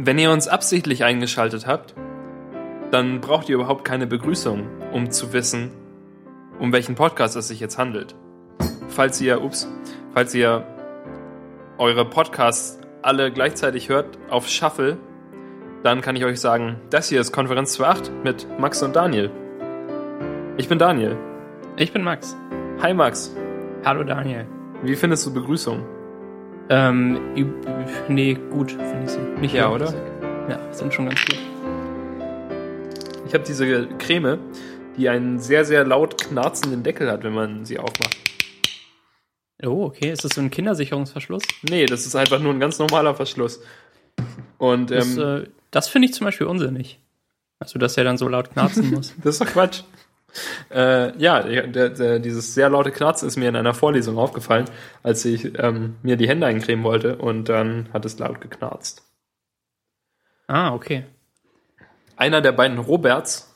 Wenn ihr uns absichtlich eingeschaltet habt, dann braucht ihr überhaupt keine Begrüßung, um zu wissen, um welchen Podcast es sich jetzt handelt. Falls ihr, ups, falls ihr eure Podcasts alle gleichzeitig hört auf Shuffle, dann kann ich euch sagen, das hier ist Konferenz 2.8 mit Max und Daniel. Ich bin Daniel. Ich bin Max. Hi Max. Hallo Daniel. Wie findest du Begrüßung? Ähm, nee, gut finde ich sie. Nicht ja, oder? Ja, sind schon ganz gut. Ich habe diese Creme, die einen sehr, sehr laut knarzenden Deckel hat, wenn man sie aufmacht. Oh, okay. Ist das so ein Kindersicherungsverschluss? Nee, das ist einfach nur ein ganz normaler Verschluss. Und das, ähm, äh, das finde ich zum Beispiel unsinnig. Also, dass er dann so laut knarzen muss. das ist doch Quatsch. Äh, ja, der, der, dieses sehr laute Knarzen ist mir in einer Vorlesung aufgefallen, als ich ähm, mir die Hände eincremen wollte und dann hat es laut geknarzt. Ah, okay. Einer der beiden Roberts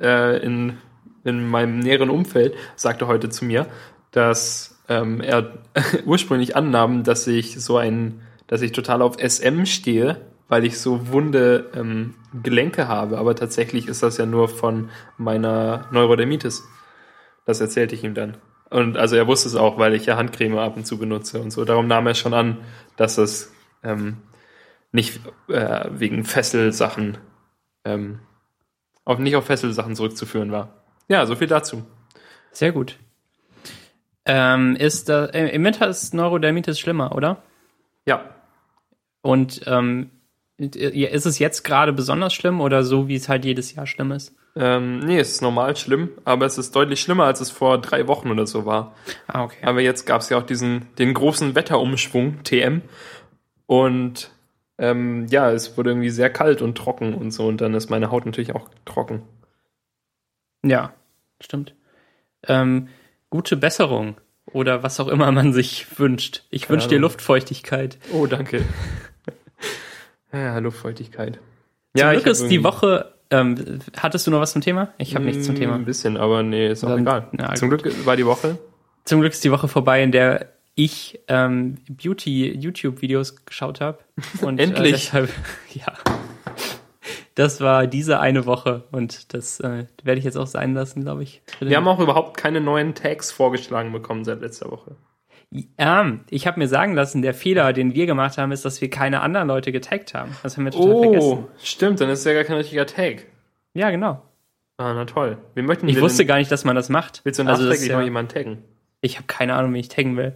äh, in, in meinem näheren Umfeld sagte heute zu mir, dass ähm, er ursprünglich annahm, dass ich so ein, dass ich total auf SM stehe, weil ich so wunde ähm, Gelenke habe, aber tatsächlich ist das ja nur von meiner Neurodermitis. Das erzählte ich ihm dann. Und also er wusste es auch, weil ich ja Handcreme ab und zu benutze und so. Darum nahm er schon an, dass es ähm, nicht äh, wegen Fesselsachen ähm, auf, nicht auf Fesselsachen zurückzuführen war. Ja, so viel dazu. Sehr gut. Ähm, ist da, Im Winter ist Neurodermitis schlimmer, oder? Ja. Und ähm, ist es jetzt gerade besonders schlimm oder so, wie es halt jedes Jahr schlimm ist? Ähm, nee, es ist normal schlimm, aber es ist deutlich schlimmer, als es vor drei Wochen oder so war. Ah, okay. Aber jetzt gab es ja auch diesen, den großen Wetterumschwung, TM. Und ähm, ja, es wurde irgendwie sehr kalt und trocken und so. Und dann ist meine Haut natürlich auch trocken. Ja, stimmt. Ähm, gute Besserung oder was auch immer man sich wünscht. Ich wünsche dir Luftfeuchtigkeit. Oh, danke. Ja, Luftfeuchtigkeit. Zum ja, Glück ist die Woche. Ähm, hattest du noch was zum Thema? Ich habe nichts zum Thema. Ein bisschen, aber nee, ist auch Dann, egal. Ja, zum Glück war die Woche. Zum Glück ist die Woche vorbei, in der ich ähm, Beauty-YouTube-Videos geschaut habe. Endlich. Äh, deshalb, ja. Das war diese eine Woche und das äh, werde ich jetzt auch sein lassen, glaube ich. Wir haben auch überhaupt keine neuen Tags vorgeschlagen bekommen seit letzter Woche. Ja, ich habe mir sagen lassen, der Fehler, den wir gemacht haben, ist, dass wir keine anderen Leute getaggt haben. Das haben wir total oh, vergessen. stimmt, dann ist es ja gar kein richtiger Tag. Ja, genau. Ah, na toll. Wir möchten ich wusste gar nicht, dass man das macht. Willst du also nachträglich also, ja, noch jemanden taggen? Ich habe keine Ahnung, wie ich taggen will.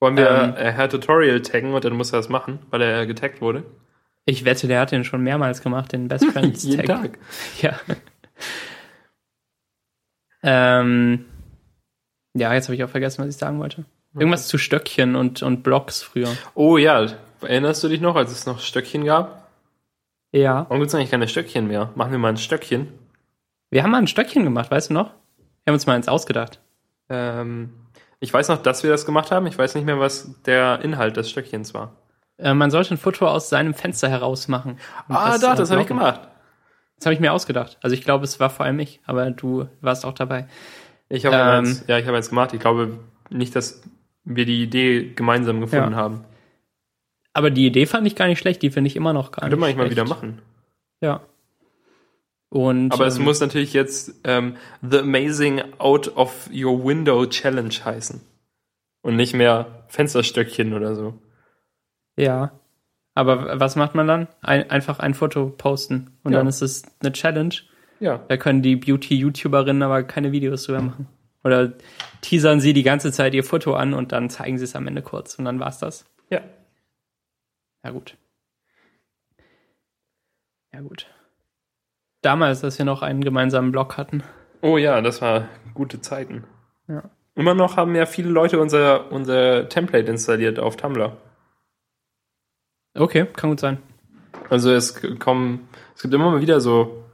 Wollen wir ähm, äh, Herr Tutorial taggen und dann muss er das machen, weil er getaggt wurde? Ich wette, der hat den schon mehrmals gemacht, den Best Friends Jeden Tag. Ja. ähm, ja, jetzt habe ich auch vergessen, was ich sagen wollte. Irgendwas okay. zu Stöckchen und, und Blocks früher. Oh ja, erinnerst du dich noch, als es noch Stöckchen gab? Ja. Warum gibt es eigentlich keine Stöckchen mehr? Machen wir mal ein Stöckchen. Wir haben mal ein Stöckchen gemacht, weißt du noch? Wir haben uns mal eins ausgedacht. Ähm, ich weiß noch, dass wir das gemacht haben. Ich weiß nicht mehr, was der Inhalt des Stöckchens war. Äh, man sollte ein Foto aus seinem Fenster heraus machen. Ah, das, doch, das habe ich gemacht. Das habe ich mir ausgedacht. Also ich glaube, es war vor allem ich, aber du warst auch dabei. Ich habe ähm, eins, ja, ich habe eins gemacht. Ich glaube nicht, dass wir die Idee gemeinsam gefunden ja. haben. Aber die Idee fand ich gar nicht schlecht. Die finde ich immer noch gar Könnte nicht. Könnte man mal wieder machen. Ja. Und, Aber ähm, es muss natürlich jetzt ähm, The Amazing Out of Your Window Challenge heißen. Und nicht mehr Fensterstöckchen oder so. Ja. Aber was macht man dann? Ein, einfach ein Foto posten. Und ja. dann ist es eine Challenge. Ja. Da können die Beauty-YouTuberinnen aber keine Videos drüber machen. Oder teasern sie die ganze Zeit ihr Foto an und dann zeigen sie es am Ende kurz. Und dann war's das. Ja. Ja, gut. Ja, gut. Damals, dass wir noch einen gemeinsamen Blog hatten. Oh ja, das war gute Zeiten. Ja. Immer noch haben ja viele Leute unser, unser Template installiert auf Tumblr. Okay, kann gut sein. Also es kommen, es gibt immer mal wieder so,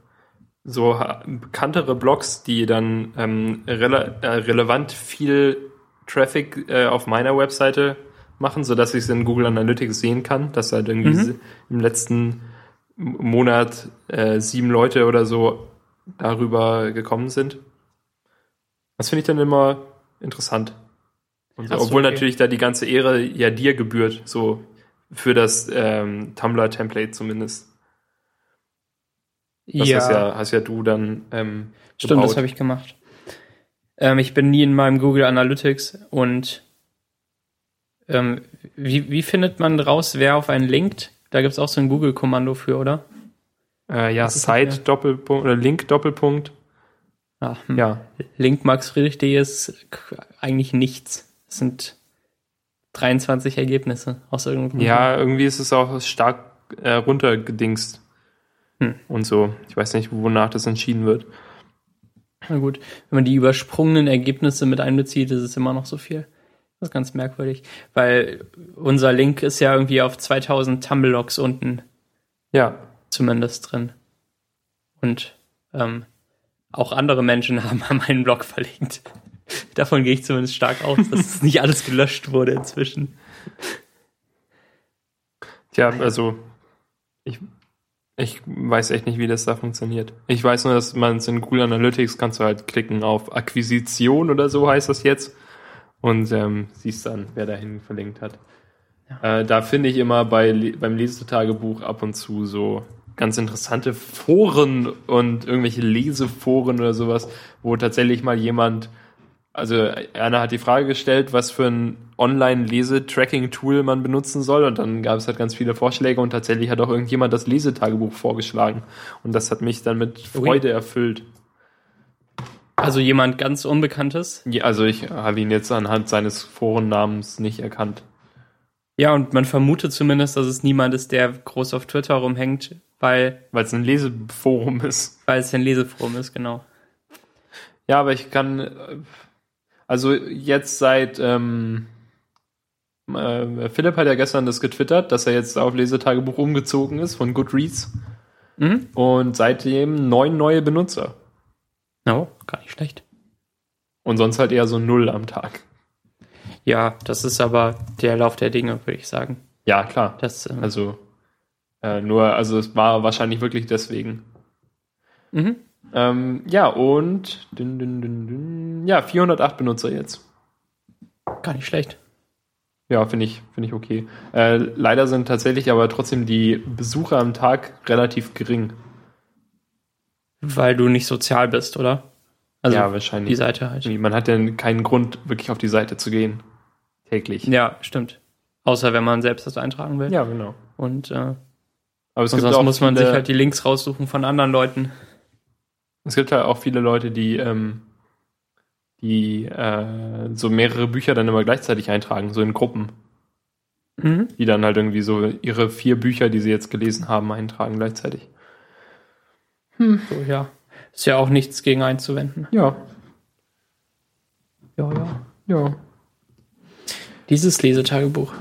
so bekanntere Blogs, die dann ähm, rele äh, relevant viel Traffic äh, auf meiner Webseite machen, sodass ich es in Google Analytics sehen kann, dass halt irgendwie mhm. im letzten Monat äh, sieben Leute oder so darüber gekommen sind. Das finde ich dann immer interessant. So, obwohl okay. natürlich da die ganze Ehre ja dir gebührt. So, für das ähm, Tumblr-Template zumindest. Das ja, hast, ja, hast ja du dann ähm, stimmt, das habe ich gemacht. Ähm, ich bin nie in meinem Google Analytics und ähm, wie, wie findet man raus, wer auf einen linkt? Da gibt es auch so ein Google-Kommando für, oder? Äh, ja, Site Doppelpunkt oder Link Doppelpunkt. Ah, hm. Ja. Linkmaxfriedrich.de ist eigentlich nichts. Es sind 23 Ergebnisse aus irgendeinem Grund. Ja, irgendwie ist es auch stark äh, runtergedingst. Hm. Und so. Ich weiß nicht, wonach das entschieden wird. Na gut, wenn man die übersprungenen Ergebnisse mit einbezieht, ist es immer noch so viel. Das ist ganz merkwürdig, weil unser Link ist ja irgendwie auf 2000 Tumblr-Logs unten. Ja. Zumindest drin. Und ähm, auch andere Menschen haben an meinen Blog verlinkt. Davon gehe ich zumindest stark aus, dass nicht alles gelöscht wurde inzwischen. Tja, also ich, ich weiß echt nicht, wie das da funktioniert. Ich weiß nur, dass man es in Google Analytics kannst du halt klicken auf Akquisition oder so heißt das jetzt und ähm, siehst dann, wer dahin verlinkt hat. Ja. Äh, da finde ich immer bei, beim Lesetagebuch ab und zu so ganz interessante Foren und irgendwelche Leseforen oder sowas, wo tatsächlich mal jemand, also einer hat die Frage gestellt, was für ein Online-Lese-Tracking-Tool man benutzen soll und dann gab es halt ganz viele Vorschläge und tatsächlich hat auch irgendjemand das Lesetagebuch vorgeschlagen und das hat mich dann mit Freude erfüllt. Also jemand ganz Unbekanntes? Ja, also ich habe ihn jetzt anhand seines Forennamens nicht erkannt. Ja, und man vermutet zumindest, dass es niemand ist, der groß auf Twitter rumhängt, weil. Weil es ein Leseforum ist. Weil es ein Leseforum ist, genau. Ja, aber ich kann. Also jetzt seit. Ähm, äh, Philipp hat ja gestern das getwittert, dass er jetzt auf Lesetagebuch umgezogen ist von Goodreads. Mhm. Und seitdem neun neue Benutzer. Oh, gar nicht schlecht. Und sonst halt eher so null am Tag. Ja, das ist aber der Lauf der Dinge, würde ich sagen. Ja, klar. Das, ähm, also äh, nur, also es war wahrscheinlich wirklich deswegen. Mhm. Ähm, ja, und dün, dün, dün, ja, 408 Benutzer jetzt. Gar nicht schlecht. Ja, finde ich, finde ich okay. Äh, leider sind tatsächlich aber trotzdem die Besucher am Tag relativ gering. Weil du nicht sozial bist, oder? Also ja, wahrscheinlich. Die Seite halt. Man hat ja keinen Grund, wirklich auf die Seite zu gehen. Täglich. Ja, stimmt. Außer wenn man selbst das eintragen will. Ja, genau. Und äh, aber es gibt sonst muss man viele, sich halt die Links raussuchen von anderen Leuten. Es gibt halt auch viele Leute, die, ähm, die äh, so mehrere Bücher dann immer gleichzeitig eintragen, so in Gruppen. Mhm. Die dann halt irgendwie so ihre vier Bücher, die sie jetzt gelesen haben, eintragen gleichzeitig. Hm. So, ja. Ist ja auch nichts gegen einzuwenden. Ja. Ja, ja. Ja. Dieses Lesetagebuch.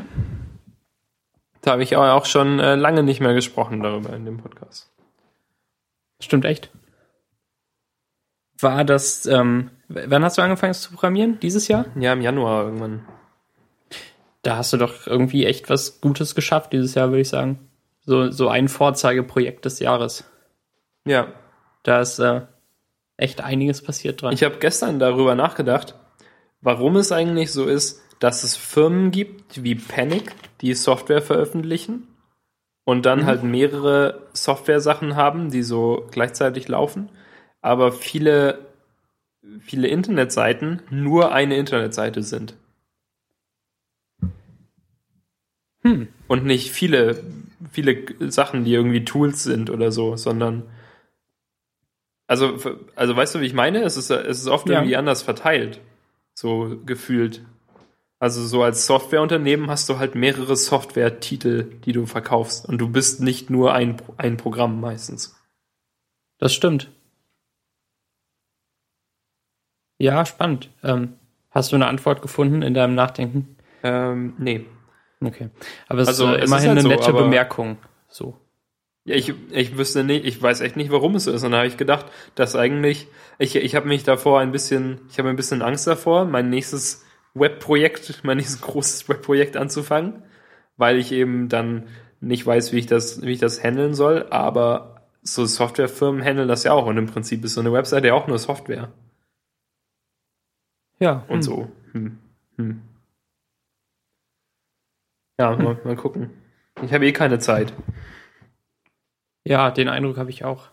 Da habe ich auch schon äh, lange nicht mehr gesprochen darüber in dem Podcast. Stimmt echt. War das, ähm, wann hast du angefangen zu programmieren? Dieses Jahr? Ja, im Januar irgendwann. Da hast du doch irgendwie echt was Gutes geschafft dieses Jahr, würde ich sagen. So, so ein Vorzeigeprojekt des Jahres. Ja. Da ist äh, echt einiges passiert dran. Ich habe gestern darüber nachgedacht, warum es eigentlich so ist, dass es Firmen gibt wie Panic, die Software veröffentlichen und dann mhm. halt mehrere Software-Sachen haben, die so gleichzeitig laufen, aber viele, viele Internetseiten nur eine Internetseite sind. Hm. Und nicht viele, viele Sachen, die irgendwie Tools sind oder so, sondern also, also weißt du, wie ich meine? Es ist, es ist oft ja. irgendwie anders verteilt. So gefühlt. Also so als Softwareunternehmen hast du halt mehrere Software-Titel, die du verkaufst. Und du bist nicht nur ein, ein Programm meistens. Das stimmt. Ja, spannend. Ähm, hast du eine Antwort gefunden in deinem Nachdenken? Ähm, nee. Okay. Aber es also, ist äh, immerhin ist halt eine nette Bemerkung. So. Ja, ich, ich wüsste nicht, ich weiß echt nicht, warum es so ist. Und da habe ich gedacht, dass eigentlich, ich, ich habe mich davor ein bisschen, ich habe ein bisschen Angst davor, mein nächstes Webprojekt, mein nächstes großes Webprojekt anzufangen, weil ich eben dann nicht weiß, wie ich das, wie ich das handeln soll, aber so Softwarefirmen handeln das ja auch und im Prinzip ist so eine Webseite ja auch nur Software. Ja. Und hm. so. Hm. Hm. Ja. Mal, mal gucken. Ich habe eh keine Zeit. Ja, den Eindruck habe ich auch.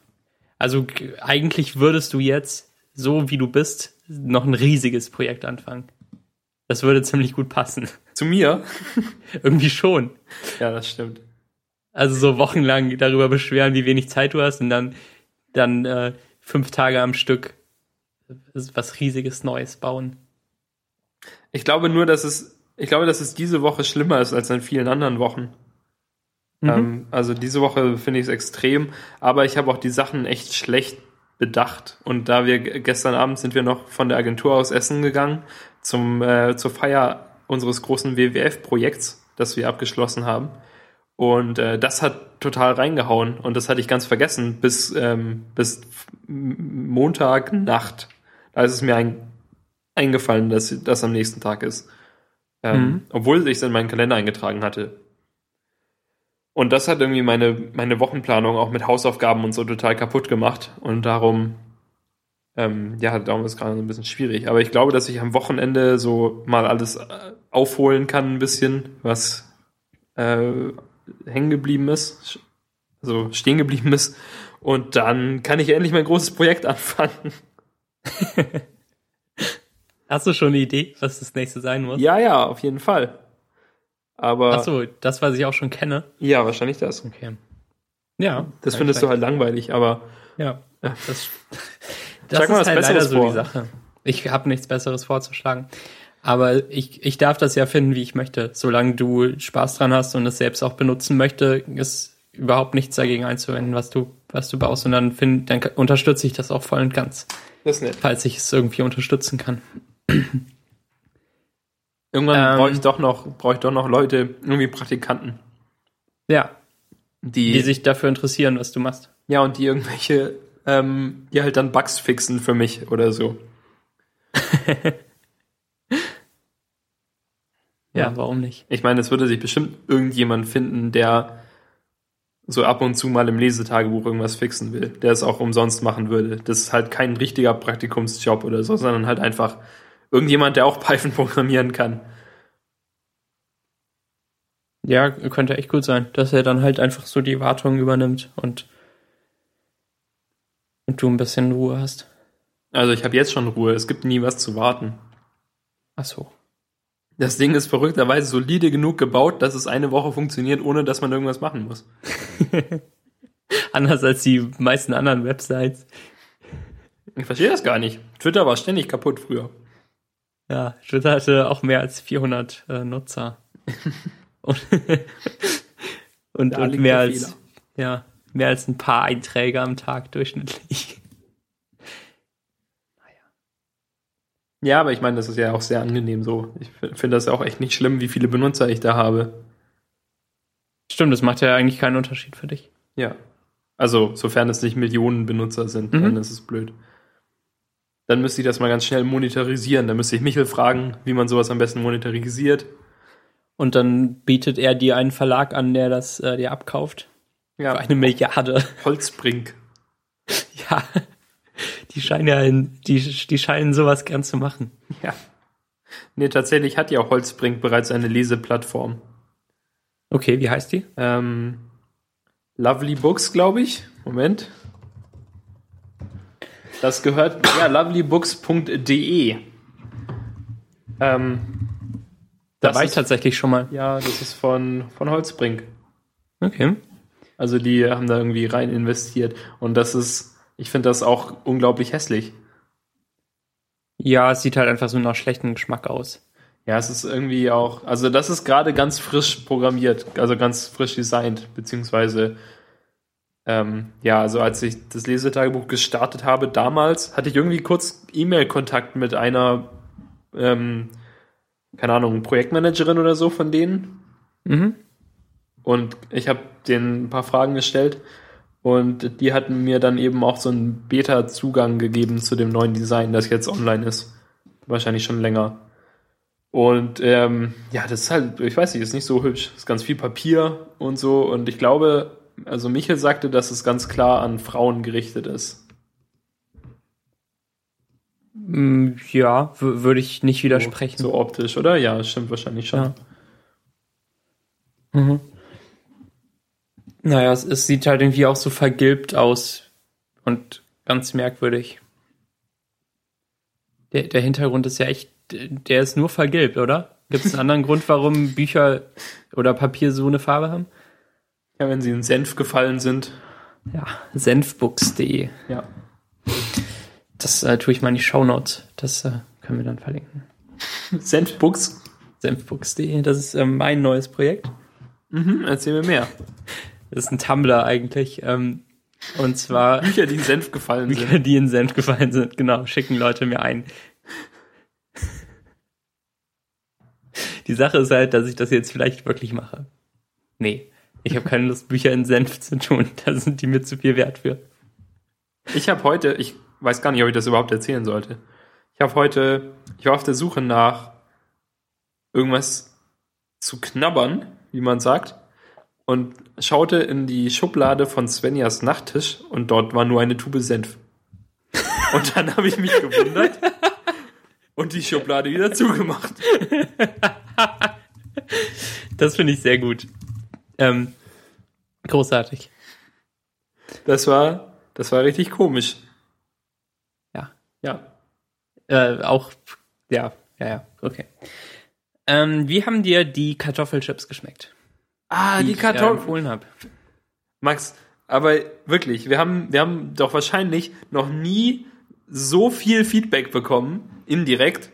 Also eigentlich würdest du jetzt, so wie du bist, noch ein riesiges Projekt anfangen. Das würde ziemlich gut passen. Zu mir? Irgendwie schon. Ja, das stimmt. Also so wochenlang darüber beschweren, wie wenig Zeit du hast und dann, dann äh, fünf Tage am Stück was riesiges Neues bauen. Ich glaube nur, dass es, ich glaube, dass es diese Woche schlimmer ist als in vielen anderen Wochen. Mhm. Ähm, also diese Woche finde ich es extrem, aber ich habe auch die Sachen echt schlecht bedacht. Und da wir gestern Abend sind wir noch von der Agentur aus Essen gegangen zum äh, zur Feier unseres großen WWF-Projekts, das wir abgeschlossen haben. Und äh, das hat total reingehauen und das hatte ich ganz vergessen bis ähm, bis Montagnacht. Da ist es mir ein, eingefallen, dass das am nächsten Tag ist. Ähm, Mhm. Obwohl ich es in meinen Kalender eingetragen hatte. Und das hat irgendwie meine, meine Wochenplanung auch mit Hausaufgaben und so total kaputt gemacht. Und darum, ähm, ja, darum ist gerade so ein bisschen schwierig. Aber ich glaube, dass ich am Wochenende so mal alles äh, aufholen kann, ein bisschen, was äh, hängen geblieben ist, also stehen geblieben ist. Und dann kann ich endlich mein großes Projekt anfangen. Hast du schon eine Idee, was das nächste sein muss? Ja, ja, auf jeden Fall. Aber Ach so, das, was ich auch schon kenne. ja, wahrscheinlich das. Okay. Ja. Das findest du halt langweilig, aber Ja. Ja. Das, das mal ist was halt leider Besseres so vor. die Sache. Ich habe nichts Besseres vorzuschlagen. Aber ich, ich darf das ja finden, wie ich möchte. Solange du Spaß dran hast und es selbst auch benutzen möchte, ist überhaupt nichts dagegen einzuwenden, was du, was du baust. Und dann, find, dann unterstütze ich das auch voll und ganz, das ist nett. falls ich es irgendwie unterstützen kann. Irgendwann Ähm. brauche ich doch noch, brauche ich doch noch Leute, irgendwie Praktikanten, Ja, die, die sich dafür interessieren, was du machst. ja und die irgendwelche, ähm, die halt dann Bugs fixen für mich oder so. Ja, Ja. warum nicht? Ich meine, es würde sich bestimmt irgendjemand finden, der so ab und zu mal im Lesetagebuch irgendwas fixen will, der es auch umsonst machen würde. Das ist halt kein richtiger Praktikumsjob oder so, sondern halt einfach irgendjemand, der auch Python programmieren kann. Ja, könnte echt gut sein, dass er dann halt einfach so die Wartung übernimmt und, und du ein bisschen Ruhe hast. Also ich habe jetzt schon Ruhe, es gibt nie was zu warten. Ach so. Das Ding ist verrückterweise solide genug gebaut, dass es eine Woche funktioniert, ohne dass man irgendwas machen muss. Anders als die meisten anderen Websites. Ich verstehe das gar nicht. Twitter war ständig kaputt früher. Ja, Twitter hatte auch mehr als 400 äh, Nutzer. und und, und mehr als, Fehler. ja, mehr als ein paar Einträge am Tag durchschnittlich. Ja, aber ich meine, das ist ja auch sehr angenehm so. Ich finde das auch echt nicht schlimm, wie viele Benutzer ich da habe. Stimmt, das macht ja eigentlich keinen Unterschied für dich. Ja. Also, sofern es nicht Millionen Benutzer sind, Mhm. dann ist es blöd. Dann müsste ich das mal ganz schnell monetarisieren. Dann müsste ich Michel fragen, wie man sowas am besten monetarisiert. Und dann bietet er dir einen Verlag an, der das äh, dir abkauft. Ja, Für eine Milliarde. Holzbrink. Ja. Die scheinen ja, in, die, die scheinen sowas gern zu machen. Ja. Nee, tatsächlich hat ja Holzbrink bereits eine Leseplattform. Okay, wie heißt die? Ähm, Lovely Books, glaube ich. Moment. Das gehört, ja, lovelybooks.de. Ähm, Da das war ich tatsächlich schon mal. ja, das ist von, von Holzbrink. Okay. Also die haben da irgendwie rein investiert. Und das ist, ich finde das auch unglaublich hässlich. Ja, es sieht halt einfach so nach schlechtem Geschmack aus. Ja, es ist irgendwie auch, also das ist gerade ganz frisch programmiert, also ganz frisch designt, beziehungsweise, ähm, ja, also als ich das Lesetagebuch gestartet habe damals, hatte ich irgendwie kurz E-Mail-Kontakt mit einer, ähm, keine Ahnung, Projektmanagerin oder so von denen. Mhm. Und ich habe denen ein paar Fragen gestellt und die hatten mir dann eben auch so einen Beta-Zugang gegeben zu dem neuen Design, das jetzt online ist. Wahrscheinlich schon länger. Und ähm, ja, das ist halt, ich weiß nicht, ist nicht so hübsch. Es ist ganz viel Papier und so. Und ich glaube, also Michael sagte, dass es ganz klar an Frauen gerichtet ist. Mm, Ja, würde ich nicht widersprechen. So optisch, oder? Ja, stimmt wahrscheinlich schon. Ja. Mhm. Naja, es, es sieht halt irgendwie auch so vergilbt aus und ganz merkwürdig. Der, der Hintergrund ist ja echt, der ist nur vergilbt, oder? Gibt es einen anderen Grund, warum Bücher oder Papier so eine Farbe haben? Ja, wenn sie in Senf gefallen sind. Ja, senfbooks.de. Ja. Das äh, tue ich mal in die Shownotes. Das äh, können wir dann verlinken. Senfbooks? Senfbooks.de, das ist äh, mein neues Projekt. Mhm, erzähl mir mehr. Das ist ein Tumblr eigentlich. Ähm, und zwar Bücher, die in Senf gefallen Bücher, sind. die in Senf gefallen sind. Genau, schicken Leute mir ein. Die Sache ist halt, dass ich das jetzt vielleicht wirklich mache. Nee, ich habe keine Lust, Bücher in Senf zu tun. Da sind die mir zu viel wert für. Ich habe heute, ich weiß gar nicht, ob ich das überhaupt erzählen sollte. Ich habe heute, ich war auf der Suche nach irgendwas zu knabbern, wie man sagt, und schaute in die Schublade von Svenjas Nachttisch und dort war nur eine Tube Senf. Und dann habe ich mich gewundert und die Schublade wieder zugemacht. Das finde ich sehr gut. Ähm, großartig. Das war, das war richtig komisch. Ja. Ja. Äh, auch, ja, ja, ja, okay. Ähm, wie haben dir die Kartoffelchips geschmeckt? Ah, die ich, äh, Kartoffeln. empfohlen habe. Max, aber wirklich, wir haben, wir haben doch wahrscheinlich noch nie so viel Feedback bekommen, indirekt,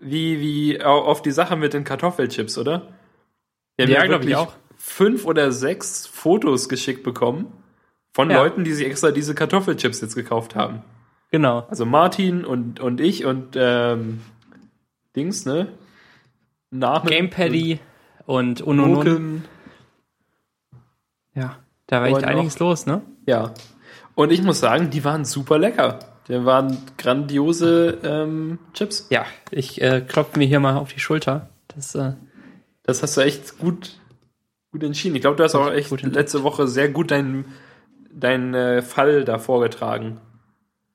wie, wie au- auf die Sache mit den Kartoffelchips, oder? Wir haben Ja, ja, glaub ich wirklich auch. fünf oder sechs Fotos geschickt bekommen von Ja. Leuten, die sich extra diese Kartoffelchips jetzt gekauft haben. Genau. Also Martin und, und ich und ähm, Dings, ne? Namen. Gamepaddy und Ununun. Mucken. Ja, da war echt Und einiges los, ne? Ja. Und ich muss sagen, die waren super lecker. Die waren grandiose ähm, Chips. Ja, ich äh, klopfe mir hier mal auf die Schulter. Das, äh, Das hast du echt gut, gut entschieden. Ich glaube, du hast auch echt letzte Woche sehr gut deinen deinen, äh, Fall da vorgetragen.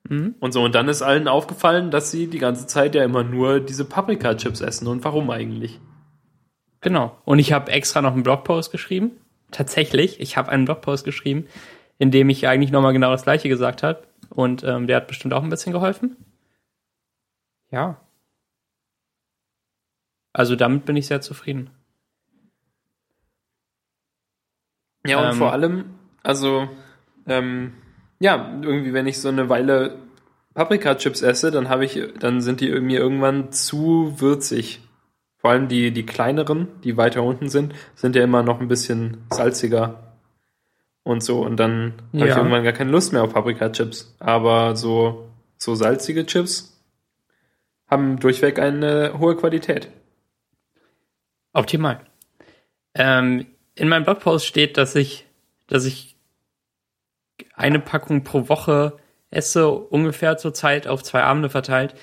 Mhm. Und so, und dann ist allen aufgefallen, dass sie die ganze Zeit ja immer nur diese Paprika-Chips essen. Und warum eigentlich? Genau. Und ich habe extra noch einen Blogpost geschrieben. Tatsächlich, ich habe einen Blogpost geschrieben, in dem ich eigentlich nochmal genau das gleiche gesagt habe. Und ähm, der hat bestimmt auch ein bisschen geholfen. Ja. Also damit bin ich sehr zufrieden. Ja, und Ähm, vor allem, also, ähm, ja, irgendwie, wenn ich so eine Weile Paprika-Chips esse, dann habe ich, dann sind die mir irgendwann zu würzig. Vor allem die, die kleineren, die weiter unten sind, sind ja immer noch ein bisschen salziger und so. Und dann habe ich Ja. irgendwann gar keine Lust mehr auf Paprika-Chips. Aber so, so salzige Chips haben durchweg eine hohe Qualität. Optimal. Ähm, in meinem Blogpost steht, dass ich, dass ich eine Packung pro Woche esse, ungefähr zur Zeit auf zwei Abende verteilt.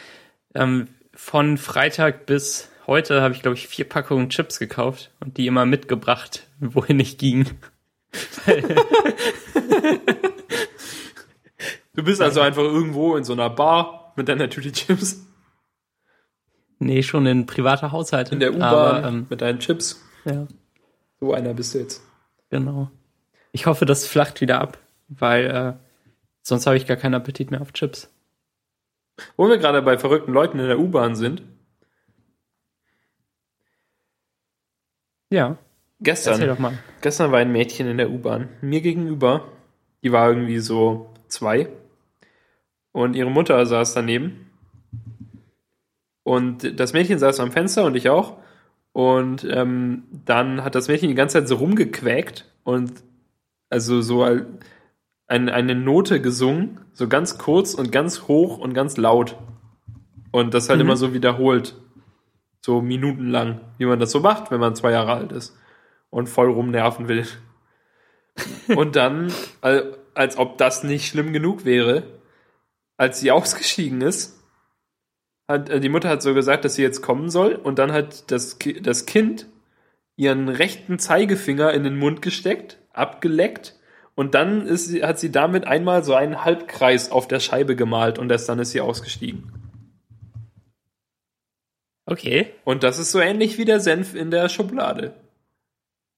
Ähm, von Freitag bis heute habe ich, glaube ich, vier Packungen Chips gekauft und die immer mitgebracht, wohin ich ging. Du bist also einfach irgendwo in so einer Bar mit deiner Tüte Chips, Nee, schon in privater Haushalte. in der U-Bahn ähm, mit deinen Chips. ja, So einer bist du jetzt. genau. Ich hoffe, das flacht wieder ab, weil äh, sonst habe ich gar keinen Appetit mehr auf Chips. Wo wir gerade bei verrückten Leuten in der U-Bahn sind, Ja, gestern, erzähl doch mal. gestern war ein Mädchen in der U-Bahn, mir gegenüber, die war irgendwie so zwei. Und ihre Mutter saß daneben. Und das Mädchen saß am Fenster und ich auch. Und ähm, dann hat das Mädchen die ganze Zeit so rumgequäkt und also so ein, eine Note gesungen, so ganz kurz und ganz hoch und ganz laut. Und das halt Mhm. immer so wiederholt, so minutenlang, wie man das so macht, wenn man zwei Jahre alt ist und voll rumnerven will. Und dann, al- als ob das nicht schlimm genug wäre, als sie ausgestiegen ist, hat äh, die Mutter hat so gesagt, dass sie jetzt kommen soll und dann hat das, das Kind ihren rechten Zeigefinger in den Mund gesteckt, abgeleckt und dann ist hat sie damit einmal so einen Halbkreis auf der Scheibe gemalt und erst dann ist sie ausgestiegen. Okay. Und das ist so ähnlich wie der Senf in der Schublade.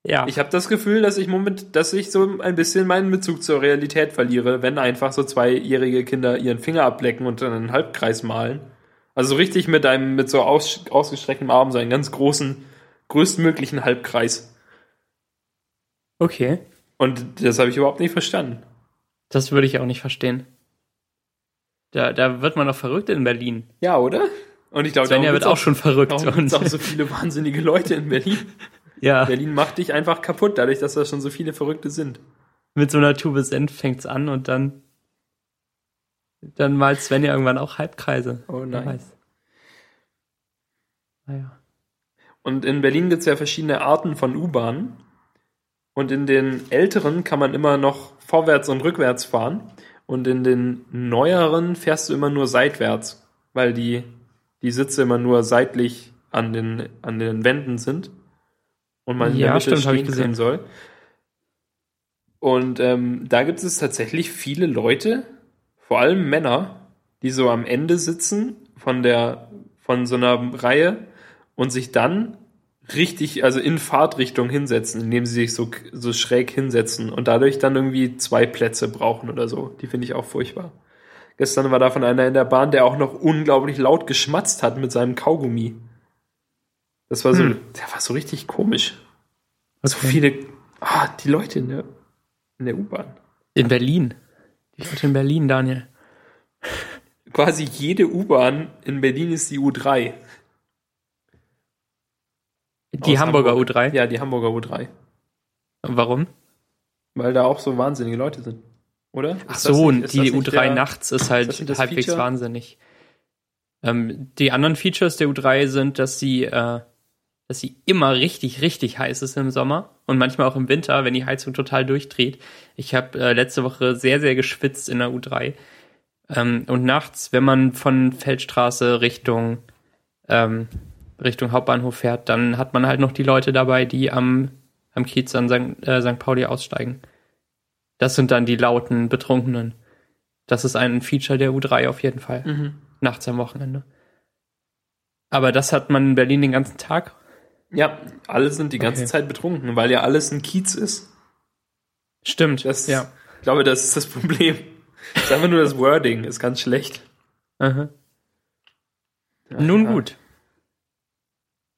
Ja. Ich habe das Gefühl, dass ich moment, dass ich so ein bisschen meinen Bezug zur Realität verliere, wenn einfach so zweijährige Kinder ihren Finger ablecken und dann einen Halbkreis malen. Also so richtig mit einem, mit so aus, ausgestrecktem Arm, so einen ganz großen, größtmöglichen Halbkreis. okay. Und das habe ich überhaupt nicht verstanden. Das würde ich auch nicht verstehen. Da, da wird man doch verrückt in Berlin. Ja, oder? Und ich glaube, Svenja wird auch schon verrückt. Darum Und, auch so viele wahnsinnige Leute in Berlin. ja, Berlin macht dich einfach kaputt, dadurch, dass da schon so viele Verrückte sind. mit so einer Tube Senf fängt's an und dann, dann malt Svenja irgendwann auch Halbkreise. Oh nein. Naja. Und in Berlin gibt's ja verschiedene Arten von U-Bahnen. Und in den älteren kann man immer noch vorwärts und rückwärts fahren. Und in den neueren fährst du immer nur seitwärts, weil die, die Sitze immer nur seitlich an den, an den Wänden sind. Und man in Ja, der Mitte stimmt, stehen gesehen. soll. Und ähm, da gibt es tatsächlich viele Leute, vor allem Männer, die so am Ende sitzen von der, von so einer Reihe und sich dann richtig, also in Fahrtrichtung hinsetzen, indem sie sich so, so schräg hinsetzen und dadurch dann irgendwie zwei Plätze brauchen oder so. Die finde ich auch furchtbar. Gestern war davon einer in der Bahn, der auch noch unglaublich laut geschmatzt hat mit seinem Kaugummi. Das war so, Hm. der war so richtig komisch. So Okay. viele, ah, die Leute in der, in der U-Bahn. In Berlin. Die Leute in Berlin, Daniel. Quasi jede U-Bahn in Berlin ist die U3. Die Aus Hamburger Hamburg. U3. Ja, die Hamburger U3. Warum? Weil da auch so wahnsinnige Leute sind. Oder? Ach Ist so, nicht- und ist die das nicht U3 der- nachts ist ist halt das halbwegs Feature? wahnsinnig. Ähm, die anderen Features der U3 sind, dass sie, äh, dass sie immer richtig, richtig heiß ist im Sommer und manchmal auch im Winter, wenn die Heizung total durchdreht. Ich habe äh, letzte Woche sehr, sehr geschwitzt in der U3. Ähm, und nachts, wenn man von Feldstraße Richtung, ähm, Richtung Hauptbahnhof fährt, dann hat man halt noch die Leute dabei, die am, am Kiez an St. Äh, St. Pauli aussteigen. Das sind dann die lauten Betrunkenen. Das ist ein Feature der U3 auf jeden Fall. Mhm. Nachts am Wochenende. Aber das hat man in Berlin den ganzen Tag. Ja, alle sind die ganze Okay. Zeit betrunken, weil ja alles ein Kiez ist. Stimmt. Das, ja. Ich glaube, das ist das Problem. Das ist einfach nur das Wording, ist ganz schlecht. Aha. Ja, Nun ja. gut.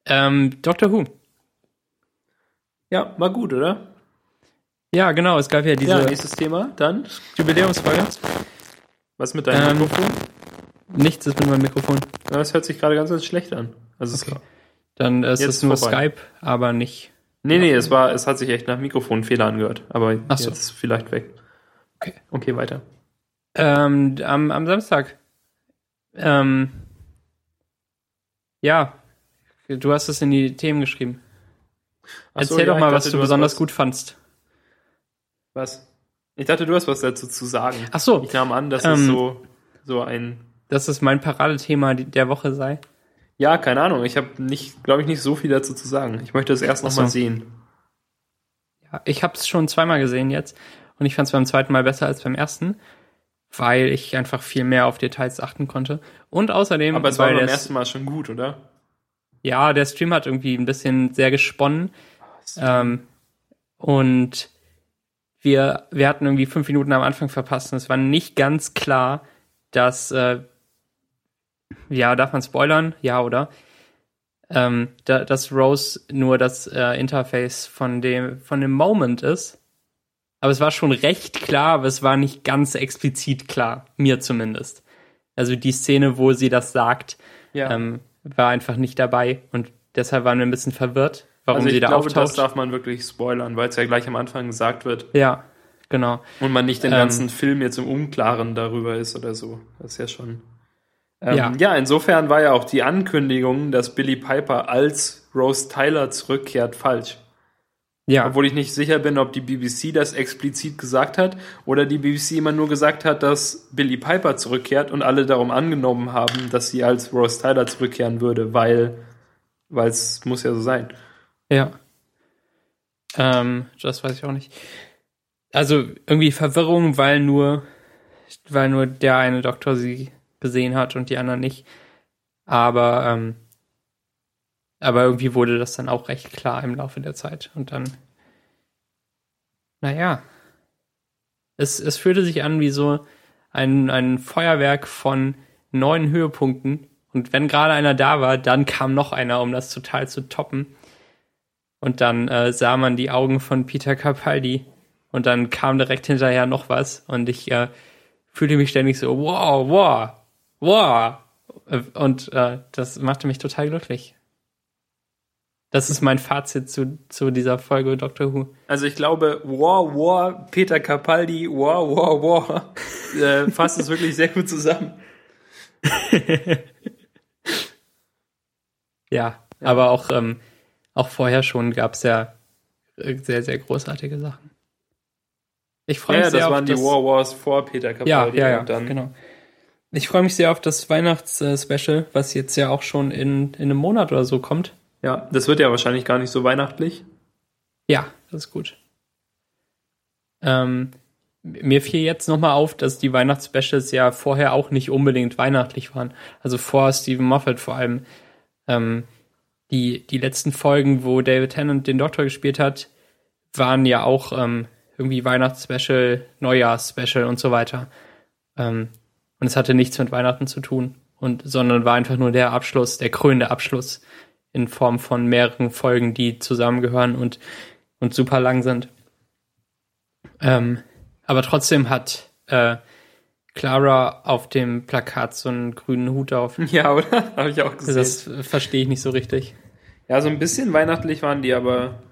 Ähm, Doctor Who. Ja, war gut, oder? Ja, genau. Es gab ja diese ja, nächstes Thema, dann. Jubiläumsfolge. Was mit deinem Ähm, Mikrofon? Nichts ist mit meinem Mikrofon. Ja, Das hört sich gerade ganz, ganz schlecht an. Also es, Okay. Dann ist es nur vorbei. Skype, aber nicht. nee, nee, es war, es hat sich echt nach Mikrofonfehler angehört, aber Ach so. jetzt vielleicht weg. Okay. Okay, weiter. Ähm, am, am Samstag. Ähm, ja, du hast es in die Themen geschrieben. Ach so, Erzähl ja, doch mal, ich was dachte, du hast besonders was, gut fandst. Was? Ich dachte, du hast was dazu zu sagen. Ach so, Ich nahm an, dass Ähm, es so, so ein. dass es mein Paradethema der Woche sei. Ja, keine Ahnung. Ich habe nicht, glaube ich, nicht so viel dazu zu sagen. Ich möchte das erst noch Ach so. sehen. Ja, ich habe es schon zweimal gesehen jetzt und ich fand es beim zweiten Mal besser als beim ersten, weil ich einfach viel mehr auf Details achten konnte. Und außerdem, Aber es war beim ersten Mal schon gut, oder? ja, der Stream hat irgendwie ein bisschen sehr gesponnen. Ähm, und wir, wir hatten irgendwie fünf Minuten am Anfang verpasst und es war nicht ganz klar, dass, äh, ja, darf man spoilern? Ja, oder? Ähm, da, dass Rose nur das äh, Interface von dem, von dem Moment ist. Aber es war schon recht klar, aber es war nicht ganz explizit klar. Mir zumindest. Also die Szene, wo sie das sagt, Ja. ähm, war einfach nicht dabei und deshalb waren wir ein bisschen verwirrt, warum also ich sie da glaube, das auftaucht. darf man wirklich spoilern, weil es ja gleich am Anfang gesagt wird Ja, genau. und man nicht den Ähm, ganzen Film jetzt im Unklaren darüber ist oder so. Das ist ja schon. Ähm, ja. Ja. insofern war ja auch die Ankündigung, dass Billy Piper als Rose Tyler zurückkehrt, falsch. Ja, Obwohl ich nicht sicher bin, ob die BBC das explizit gesagt hat oder die BBC immer nur gesagt hat, dass Billy Piper zurückkehrt und alle darum angenommen haben, dass sie als Rose Tyler zurückkehren würde, weil weil es muss ja so sein. Ja. Ähm, das weiß ich auch nicht. Also irgendwie Verwirrung, weil nur, weil nur der eine Doktor sie gesehen hat und die anderen nicht. Aber, ähm, aber irgendwie wurde das dann auch recht klar im Laufe der Zeit. Und dann Naja. Es, es fühlte sich an wie so ein, ein Feuerwerk von neun Höhepunkten. Und wenn gerade einer da war, dann kam noch einer, um das total zu toppen. Und dann äh, sah man die Augen von Peter Capaldi. Und dann kam direkt hinterher noch was. Und ich äh, fühlte mich ständig so, wow, wow, wow. Und äh, das machte mich total glücklich. Das ist mein Fazit zu, zu dieser Folge Doctor Who. Also ich glaube, War, War, Peter Capaldi, War, War, War, äh, fasst es wirklich sehr gut zusammen. ja, ja, aber auch, ähm, auch vorher schon gab es ja äh, sehr, sehr großartige Sachen. Ich freue mich ja, sehr das waren die War Wars vor Peter Capaldi. Ja, ja, ja, dann genau. Ich freue mich sehr auf das Weihnachtsspecial, was jetzt ja auch schon in, in einem Monat oder so kommt. Ja, das wird ja wahrscheinlich gar nicht so weihnachtlich. Ja, das ist gut. Ähm, mir fiel jetzt nochmal auf, dass die Weihnachtsspecials ja vorher auch nicht unbedingt weihnachtlich waren. Also vor Stephen Moffat vor allem. Ähm, die, die letzten Folgen, wo David Tennant den Doktor gespielt hat, waren ja auch ähm, irgendwie Weihnachtsspecial, Neujahrsspecial und so weiter. Ähm, und es hatte nichts mit Weihnachten zu tun, und, sondern war einfach nur der Abschluss, der krönende Abschluss in Form von mehreren Folgen, die zusammengehören und, und super lang sind. Ähm, aber trotzdem hat äh, Clara auf dem Plakat so einen grünen Hut auf. Ja, oder? Habe ich auch gesehen. Das verstehe ich nicht so richtig. Ja, so ein bisschen weihnachtlich waren die, aber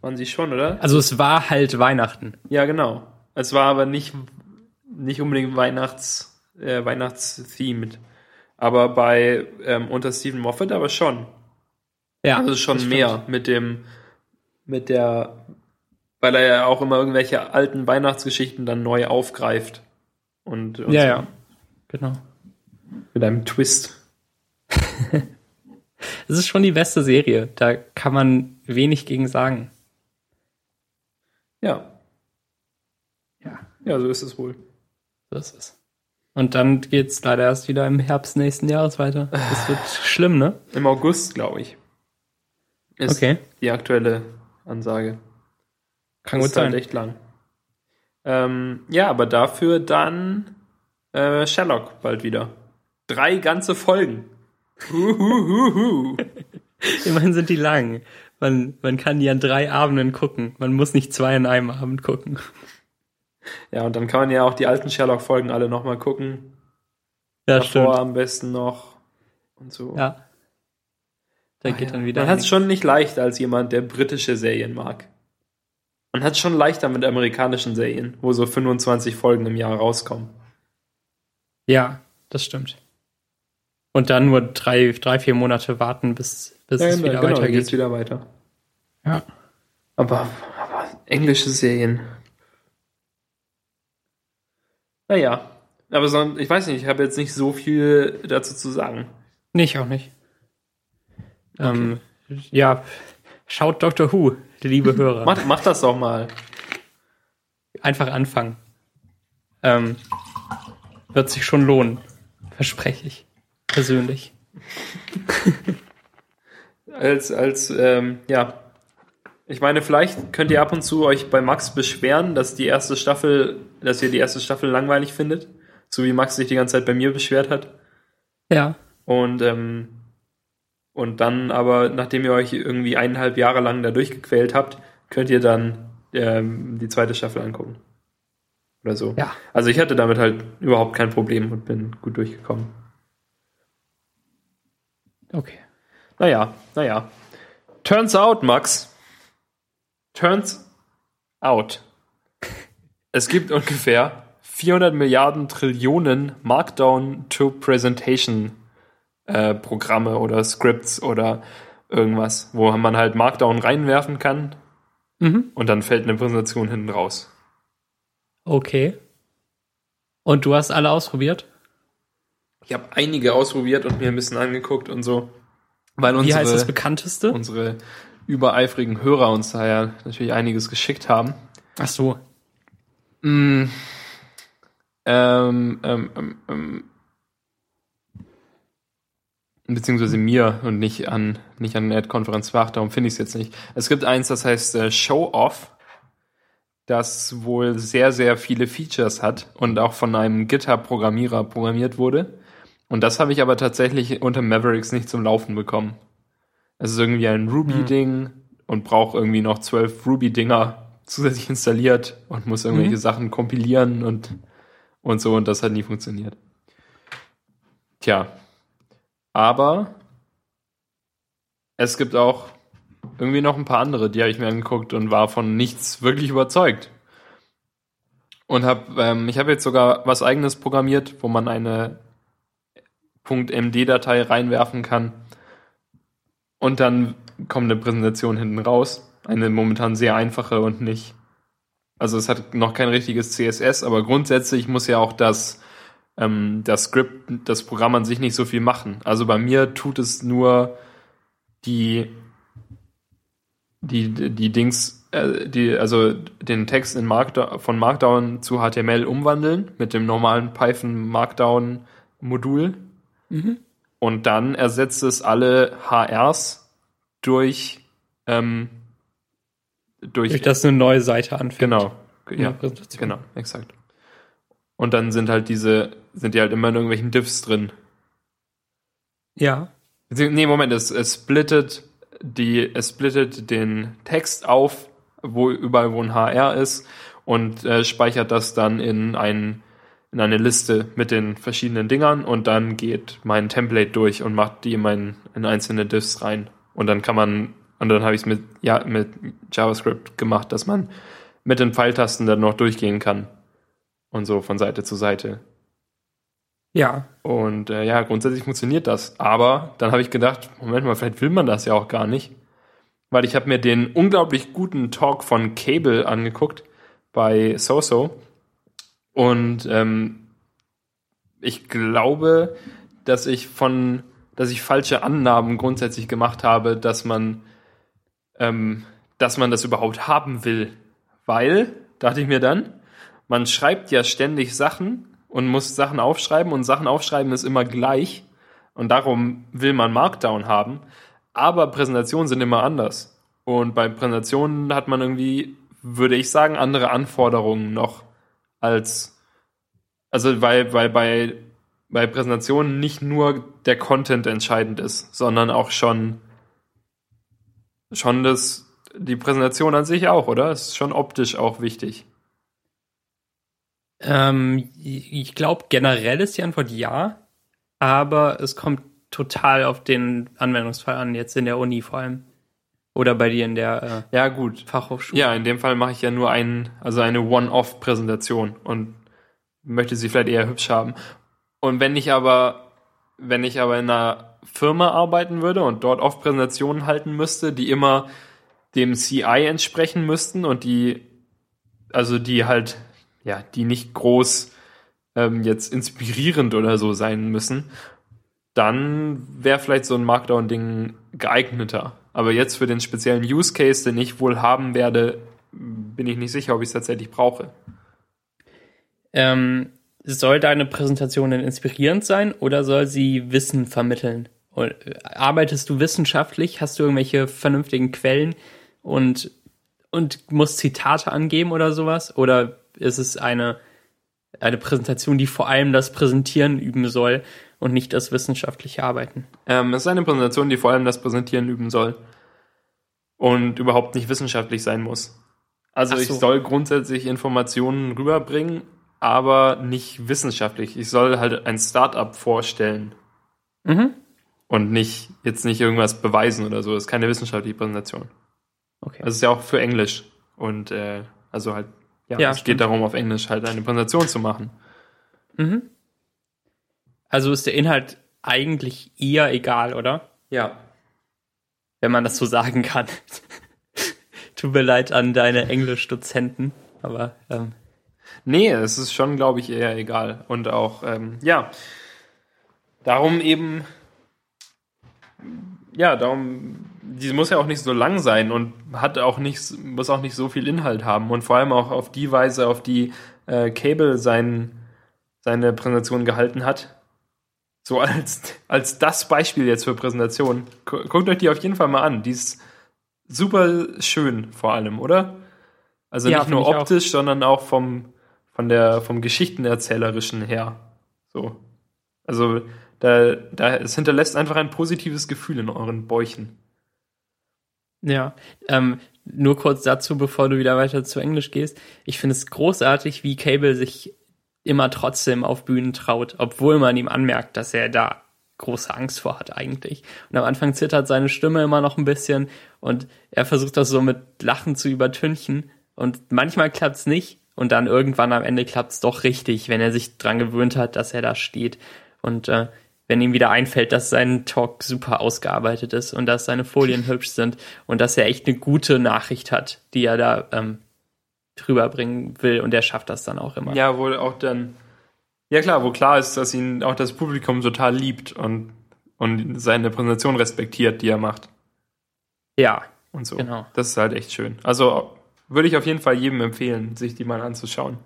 waren sie schon, oder? Also es war halt Weihnachten. Ja, genau. Es war aber nicht, nicht unbedingt Weihnachts, äh, Weihnachtsthemed. Aber bei ähm, unter Stephen Moffat aber schon. Ja. Also schon mehr mit dem, mit der, weil er ja auch immer irgendwelche alten Weihnachtsgeschichten dann neu aufgreift. Und, und ja, so. ja. Genau. Mit einem Twist. Es ist schon die beste Serie. Da kann man wenig gegen sagen. Ja. Ja. Ja, so ist es wohl. So ist es. Und dann geht's leider erst wieder im Herbst nächsten Jahres weiter. Das wird schlimm, ne? Im August, glaube ich. Ist okay. die aktuelle Ansage. Kann das gut halt sein. echt lang. Ähm, ja, aber dafür dann äh, Sherlock bald wieder. Drei ganze Folgen. Immerhin sind die lang. Man, man kann die an drei Abenden gucken. Man muss nicht zwei in einem Abend gucken. Ja, und dann kann man ja auch die alten Sherlock-Folgen alle nochmal gucken. Ja, Davor stimmt. am besten noch. Und so. Ja. Da geht ja. dann wieder. Man hat es schon nicht leicht als jemand, der britische Serien mag. Man hat es schon leichter mit amerikanischen Serien, wo so 25 Folgen im Jahr rauskommen. Ja, das stimmt. Und dann nur drei, drei vier Monate warten, bis, bis ja, es wieder genau, weitergeht. Geht's wieder weiter. Ja. Aber, aber englische Serien. Naja, aber so, ich weiß nicht, ich habe jetzt nicht so viel dazu zu sagen. Nicht, auch nicht. Okay. Ähm, ja, schaut Doctor Who, liebe Hörer. mach, mach das doch mal. Einfach anfangen. Ähm, wird sich schon lohnen. Verspreche ich. Persönlich. als, als, ähm, ja. Ich meine, vielleicht könnt ihr ab und zu euch bei Max beschweren, dass die erste Staffel, dass ihr die erste Staffel langweilig findet. So wie Max sich die ganze Zeit bei mir beschwert hat. Ja. Und, ähm, und dann aber, nachdem ihr euch irgendwie eineinhalb Jahre lang da durchgequält habt, könnt ihr dann ähm, die zweite Staffel angucken. Oder so. Ja. Also ich hatte damit halt überhaupt kein Problem und bin gut durchgekommen. Okay. Naja, naja. Turns out, Max. Turns out. Es gibt ungefähr 400 Milliarden Trillionen Markdown-to-Presentation äh, Programme oder Scripts oder irgendwas, wo man halt Markdown reinwerfen kann mhm. und dann fällt eine Präsentation hinten raus. Okay. Und du hast alle ausprobiert? Ich habe einige ausprobiert und mir ein bisschen angeguckt und so. Weil unsere, Wie heißt das bekannteste? Unsere übereifrigen Hörer uns da ja natürlich einiges geschickt haben. Ach so. Mm, ähm, ähm, ähm, ähm beziehungsweise mir und nicht an nicht an Ad-Konferenz Fach, darum finde ich es jetzt nicht. Es gibt eins, das heißt äh, Show Off. das wohl sehr, sehr viele Features hat und auch von einem GitHub-Programmierer programmiert wurde. Und das habe ich aber tatsächlich unter Mavericks nicht zum Laufen bekommen. Es ist irgendwie ein Ruby-Ding hm. und braucht irgendwie noch zwölf Ruby-Dinger zusätzlich installiert und muss irgendwelche mhm. Sachen kompilieren und, und so und das hat nie funktioniert. Tja. Aber es gibt auch irgendwie noch ein paar andere, die habe ich mir angeguckt und war von nichts wirklich überzeugt. Und habe, ähm, ich habe jetzt sogar was eigenes programmiert, wo man eine .md-Datei reinwerfen kann und dann kommt eine Präsentation hinten raus. Eine momentan sehr einfache und nicht. Also es hat noch kein richtiges CSS, aber grundsätzlich muss ja auch das, ähm, das Skript, das Programm an sich nicht so viel machen. Also bei mir tut es nur die die, die Dings, äh, die, also den Text in Markdown, von Markdown zu HTML umwandeln mit dem normalen Python Markdown Modul. Mhm. Und dann ersetzt es alle HRs durch, ähm, durch, durch das eine neue Seite anfängt. Genau. Ja, genau, exakt. Und dann sind halt diese, sind die halt immer in irgendwelchen Diffs drin. Ja. Nee, Moment, es, es splittet die, es splittet den Text auf, wo überall wo ein HR ist und äh, speichert das dann in ein in eine Liste mit den verschiedenen Dingern und dann geht mein Template durch und macht die in, mein, in einzelne Diffs rein. Und dann kann man, und dann habe ich es mit, ja, mit JavaScript gemacht, dass man mit den Pfeiltasten dann noch durchgehen kann. Und so von Seite zu Seite. Ja. Und äh, ja, grundsätzlich funktioniert das. Aber dann habe ich gedacht, Moment mal, vielleicht will man das ja auch gar nicht. Weil ich habe mir den unglaublich guten Talk von Cable angeguckt bei Soso. Und ähm, ich glaube, dass ich von, dass ich falsche Annahmen grundsätzlich gemacht habe, dass man, ähm, dass man das überhaupt haben will. Weil, dachte ich mir dann, man schreibt ja ständig Sachen und muss Sachen aufschreiben und Sachen aufschreiben ist immer gleich und darum will man Markdown haben. Aber Präsentationen sind immer anders. Und bei Präsentationen hat man irgendwie, würde ich sagen, andere Anforderungen noch als, also weil, weil bei, bei Präsentationen nicht nur der Content entscheidend ist, sondern auch schon, schon das, die Präsentation an sich auch, oder? Ist schon optisch auch wichtig. Ähm, ich glaube, generell ist die Antwort ja, aber es kommt total auf den Anwendungsfall an, jetzt in der Uni vor allem. Oder bei dir in der äh, ja, gut. Fachhochschule. Ja, in dem Fall mache ich ja nur ein, also eine One-Off-Präsentation und möchte sie vielleicht eher hübsch haben. Und wenn ich aber, wenn ich aber in einer Firma arbeiten würde und dort oft Präsentationen halten müsste, die immer dem CI entsprechen müssten und die, also die halt ja, die nicht groß ähm, jetzt inspirierend oder so sein müssen, dann wäre vielleicht so ein Markdown-Ding geeigneter. Aber jetzt für den speziellen Use Case, den ich wohl haben werde, bin ich nicht sicher, ob ich es tatsächlich brauche. Ähm, soll deine Präsentation denn inspirierend sein oder soll sie Wissen vermitteln? Äh, arbeitest du wissenschaftlich? Hast du irgendwelche vernünftigen Quellen und, und musst Zitate angeben oder sowas? Oder ist es eine, eine Präsentation, die vor allem das Präsentieren üben soll und nicht das wissenschaftliche Arbeiten. Ähm, es ist eine Präsentation, die vor allem das Präsentieren üben soll und überhaupt nicht wissenschaftlich sein muss. Also so. ich soll grundsätzlich Informationen rüberbringen, aber nicht wissenschaftlich. Ich soll halt ein Startup vorstellen. Mhm. Und nicht, jetzt nicht irgendwas beweisen oder so. Das ist keine wissenschaftliche Präsentation. Okay. Das ist ja auch für Englisch. Und äh, also halt ja, ja es stimmt. geht darum, auf Englisch halt eine Präsentation zu machen. Mhm. Also ist der Inhalt eigentlich eher egal, oder? Ja. Wenn man das so sagen kann. Tut mir leid an deine Englischdozenten, aber ähm. Nee, es ist schon, glaube ich, eher egal. Und auch, ähm, ja, darum eben, ja, darum die muss ja auch nicht so lang sein und hat auch nicht, muss auch nicht so viel Inhalt haben und vor allem auch auf die Weise, auf die äh, Cable sein, seine Präsentation gehalten hat. So als, als das Beispiel jetzt für Präsentation. Guckt euch die auf jeden Fall mal an. Die ist super schön vor allem, oder? Also Ja, nicht nur ich auch. optisch, sondern auch vom, von der, vom Geschichtenerzählerischen her. So. Also, da, da, es hinterlässt einfach ein positives Gefühl in euren Bäuchen. Ja, ähm, nur kurz dazu, bevor du wieder weiter zu Englisch gehst. Ich finde es großartig, wie Cable sich immer trotzdem auf Bühnen traut, obwohl man ihm anmerkt, dass er da große Angst vor hat eigentlich. Und am Anfang zittert seine Stimme immer noch ein bisschen und er versucht das so mit Lachen zu übertünchen und manchmal klappt's nicht und dann irgendwann am Ende klappt's doch richtig, wenn er sich dran gewöhnt hat, dass er da steht und äh, wenn ihm wieder einfällt, dass sein Talk super ausgearbeitet ist und dass seine Folien hübsch sind und dass er echt eine gute Nachricht hat, die er da ähm, drüber bringen will und er schafft das dann auch immer. Ja, wohl auch dann. Ja, klar, wo klar ist, dass ihn auch das Publikum total liebt und, und seine Präsentation respektiert, die er macht. ja. Und so. Genau. Das ist halt echt schön. Also würde ich auf jeden Fall jedem empfehlen, sich die mal anzuschauen.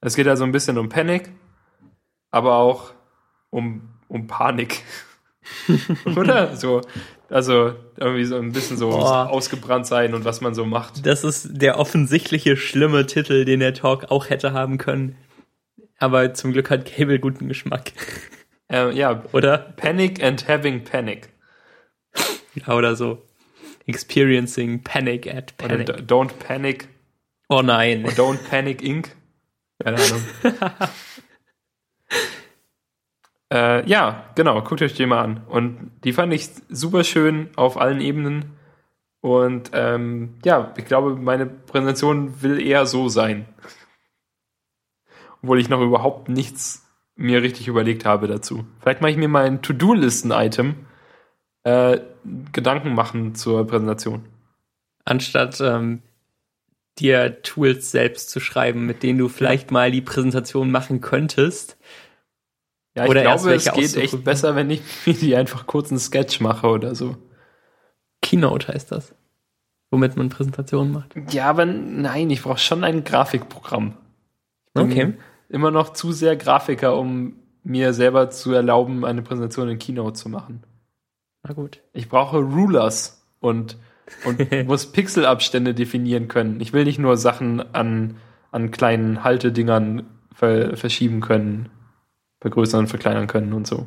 Es geht also ein bisschen um Panik, aber auch um, um Panik. Oder? So, also irgendwie so ein bisschen so Boah. ausgebrannt sein und was man so macht. Das ist der offensichtliche schlimme Titel, den der Talk auch hätte haben können. Aber zum Glück hat Cable guten Geschmack. Äh, ja, Oder? Panic and having panic. Ja, oder so. Experiencing Panic at Oder Panic. d- Don't Panic Oh nein. oder Don't Panic Inc. Keine Ahnung. äh, ja, genau, guckt euch die mal an. Und die fand ich super schön auf allen Ebenen. Und ähm, ja, ich glaube, meine Präsentation will eher so sein. Obwohl ich noch überhaupt nichts mir richtig überlegt habe dazu. Vielleicht mache ich mir mal ein To-Do-Listen-Item. Äh, Gedanken machen zur Präsentation. Anstatt ähm, dir Tools selbst zu schreiben, mit denen du vielleicht mal die Präsentation machen könntest. Ja, ich Oder glaube, es geht echt besser, wenn ich mir die einfach kurz einen Sketch mache oder so. Keynote heißt das. Womit man Präsentationen macht. Ja, aber nein, ich brauche schon ein Grafikprogramm. bin Okay. Immer noch zu sehr Grafiker, um mir selber zu erlauben, eine Präsentation in Keynote zu machen. Na gut. Ich brauche Rulers und, und muss Pixelabstände definieren können. Ich will nicht nur Sachen an, an kleinen Haltedingern ver, verschieben können, vergrößern und verkleinern können und so.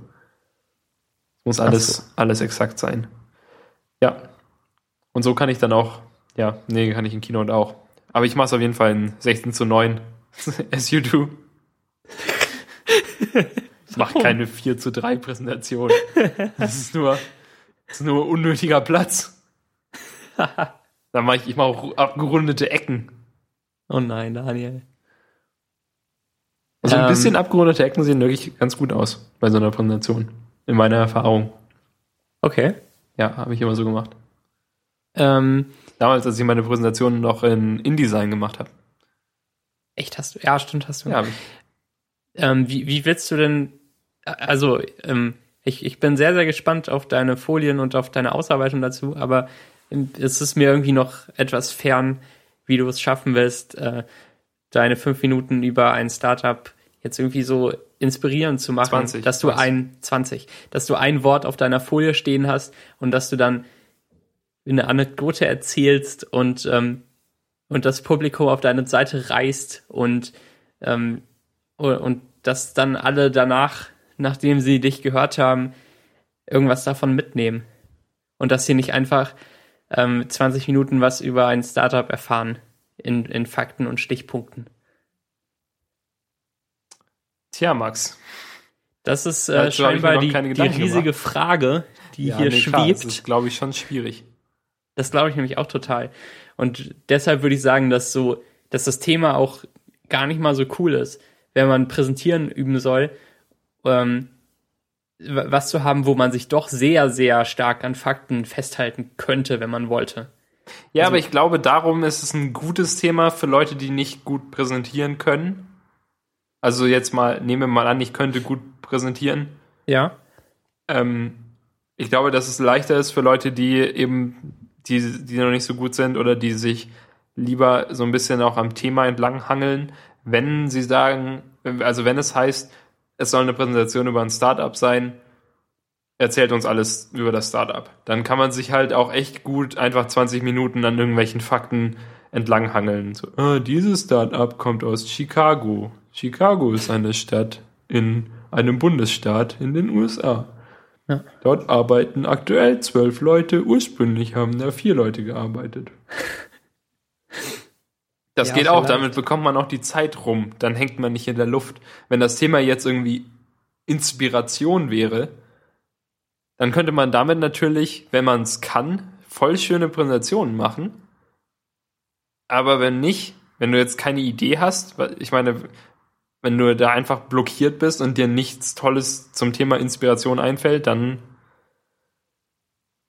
Es muss alles, so. alles exakt sein. Ja. Und so kann ich dann auch, ja, nee, kann ich in Keynote auch. Aber ich mache es auf jeden Fall in 16 zu 9. As you do. Ich mache Warum? keine 4 zu 3 Präsentation. Das ist nur, das ist nur unnötiger Platz. Dann mache ich, ich mache auch abgerundete Ecken. Oh nein, Daniel. Also ein Ähm. bisschen abgerundete Ecken sehen wirklich ganz gut aus bei so einer Präsentation. In meiner Erfahrung. Okay. Ja, habe ich immer so gemacht. Ähm, Damals, als ich meine Präsentation noch in InDesign gemacht habe. echt hast du? Ja, stimmt, hast du. Ja. Ähm, wie, wie willst du denn, also ähm, ich, ich bin sehr, sehr gespannt auf deine Folien und auf deine Ausarbeitung dazu, aber ähm, es ist mir irgendwie noch etwas fern, wie du es schaffen willst, äh, deine fünf Minuten über ein Startup jetzt irgendwie so inspirierend zu machen, 20, dass du was? ein 20, dass du ein Wort auf deiner Folie stehen hast und dass du dann eine Anekdote erzählst und ähm, und das Publikum auf deine Seite reißt und ähm, und, und dass dann alle danach, nachdem sie dich gehört haben, irgendwas davon mitnehmen. Und dass sie nicht einfach ähm, 20 Minuten was über ein Startup erfahren in, in Fakten und Stichpunkten. Tja, Max. Das ist äh, mir scheinbar die, die riesige gemacht. Frage, die Ja, hier nee, klar, schwebt. Das ist, glaube ich, schon schwierig. Das glaube ich nämlich auch total. Und deshalb würde ich sagen, dass so, dass das Thema auch gar nicht mal so cool ist, wenn man präsentieren üben soll, ähm, wa- was zu haben, wo man sich doch sehr, sehr stark an Fakten festhalten könnte, wenn man wollte. Ja, Also- aber ich glaube, darum ist es ein gutes Thema für Leute, die nicht gut präsentieren können. Also jetzt mal, nehmen wir mal an, ich könnte gut präsentieren. Ja. Ähm, ich glaube, dass es leichter ist für Leute, die eben, die, die noch nicht so gut sind oder die sich lieber so ein bisschen auch am Thema entlang hangeln, wenn sie sagen, also wenn es heißt, es soll eine Präsentation über ein Startup sein, erzählt uns alles über das Startup. Dann kann man sich halt auch echt gut einfach 20 Minuten an irgendwelchen Fakten entlanghangeln. So, ah, dieses Start-up kommt aus Chicago. Chicago ist eine Stadt in einem Bundesstaat in den USA. Ja. Dort arbeiten aktuell zwölf Leute, ursprünglich haben da vier Leute gearbeitet. Das Ja, geht auch, vielleicht. damit bekommt man auch die Zeit rum. Dann hängt man nicht in der Luft. Wenn das Thema jetzt irgendwie Inspiration wäre, dann könnte man damit natürlich, wenn man es kann, voll schöne Präsentationen machen. Aber wenn nicht, wenn du jetzt keine Idee hast, ich meine, wenn du da einfach blockiert bist und dir nichts Tolles zum Thema Inspiration einfällt, dann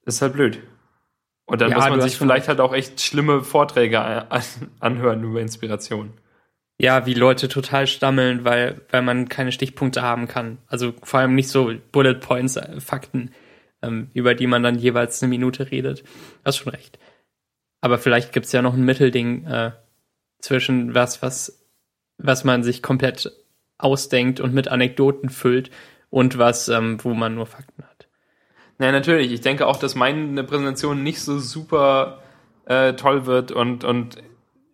ist halt blöd. Und dann Ja, muss man sich vielleicht halt auch echt schlimme Vorträge an- anhören über Inspiration. Ja, wie Leute total stammeln, weil, weil man keine Stichpunkte haben kann. Also vor allem nicht so Bullet Points, äh, Fakten, ähm, über die man dann jeweils eine Minute redet. Hast schon recht. Aber vielleicht gibt's ja noch ein Mittelding äh, zwischen was, was, was man sich komplett ausdenkt und mit Anekdoten füllt und was, ähm, wo man nur Fakten hat. Naja, natürlich. Ich denke auch, dass meine Präsentation nicht so super äh, toll wird und, und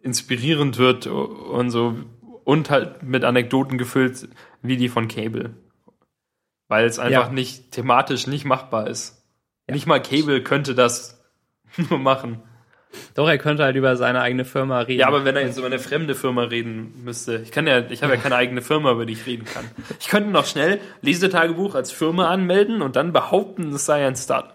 inspirierend wird und so und halt mit Anekdoten gefüllt wie die von Cable. Weil es einfach Ja. nicht thematisch nicht machbar ist. Nicht mal Cable könnte das nur machen. Doch, er könnte halt über seine eigene Firma reden. Ja, aber wenn er jetzt über eine fremde Firma reden müsste, ich kann ja, ich habe ja keine eigene Firma, über die ich reden kann. Ich könnte noch schnell Lesetagebuch als Firma anmelden und dann behaupten, es sei ein Startup.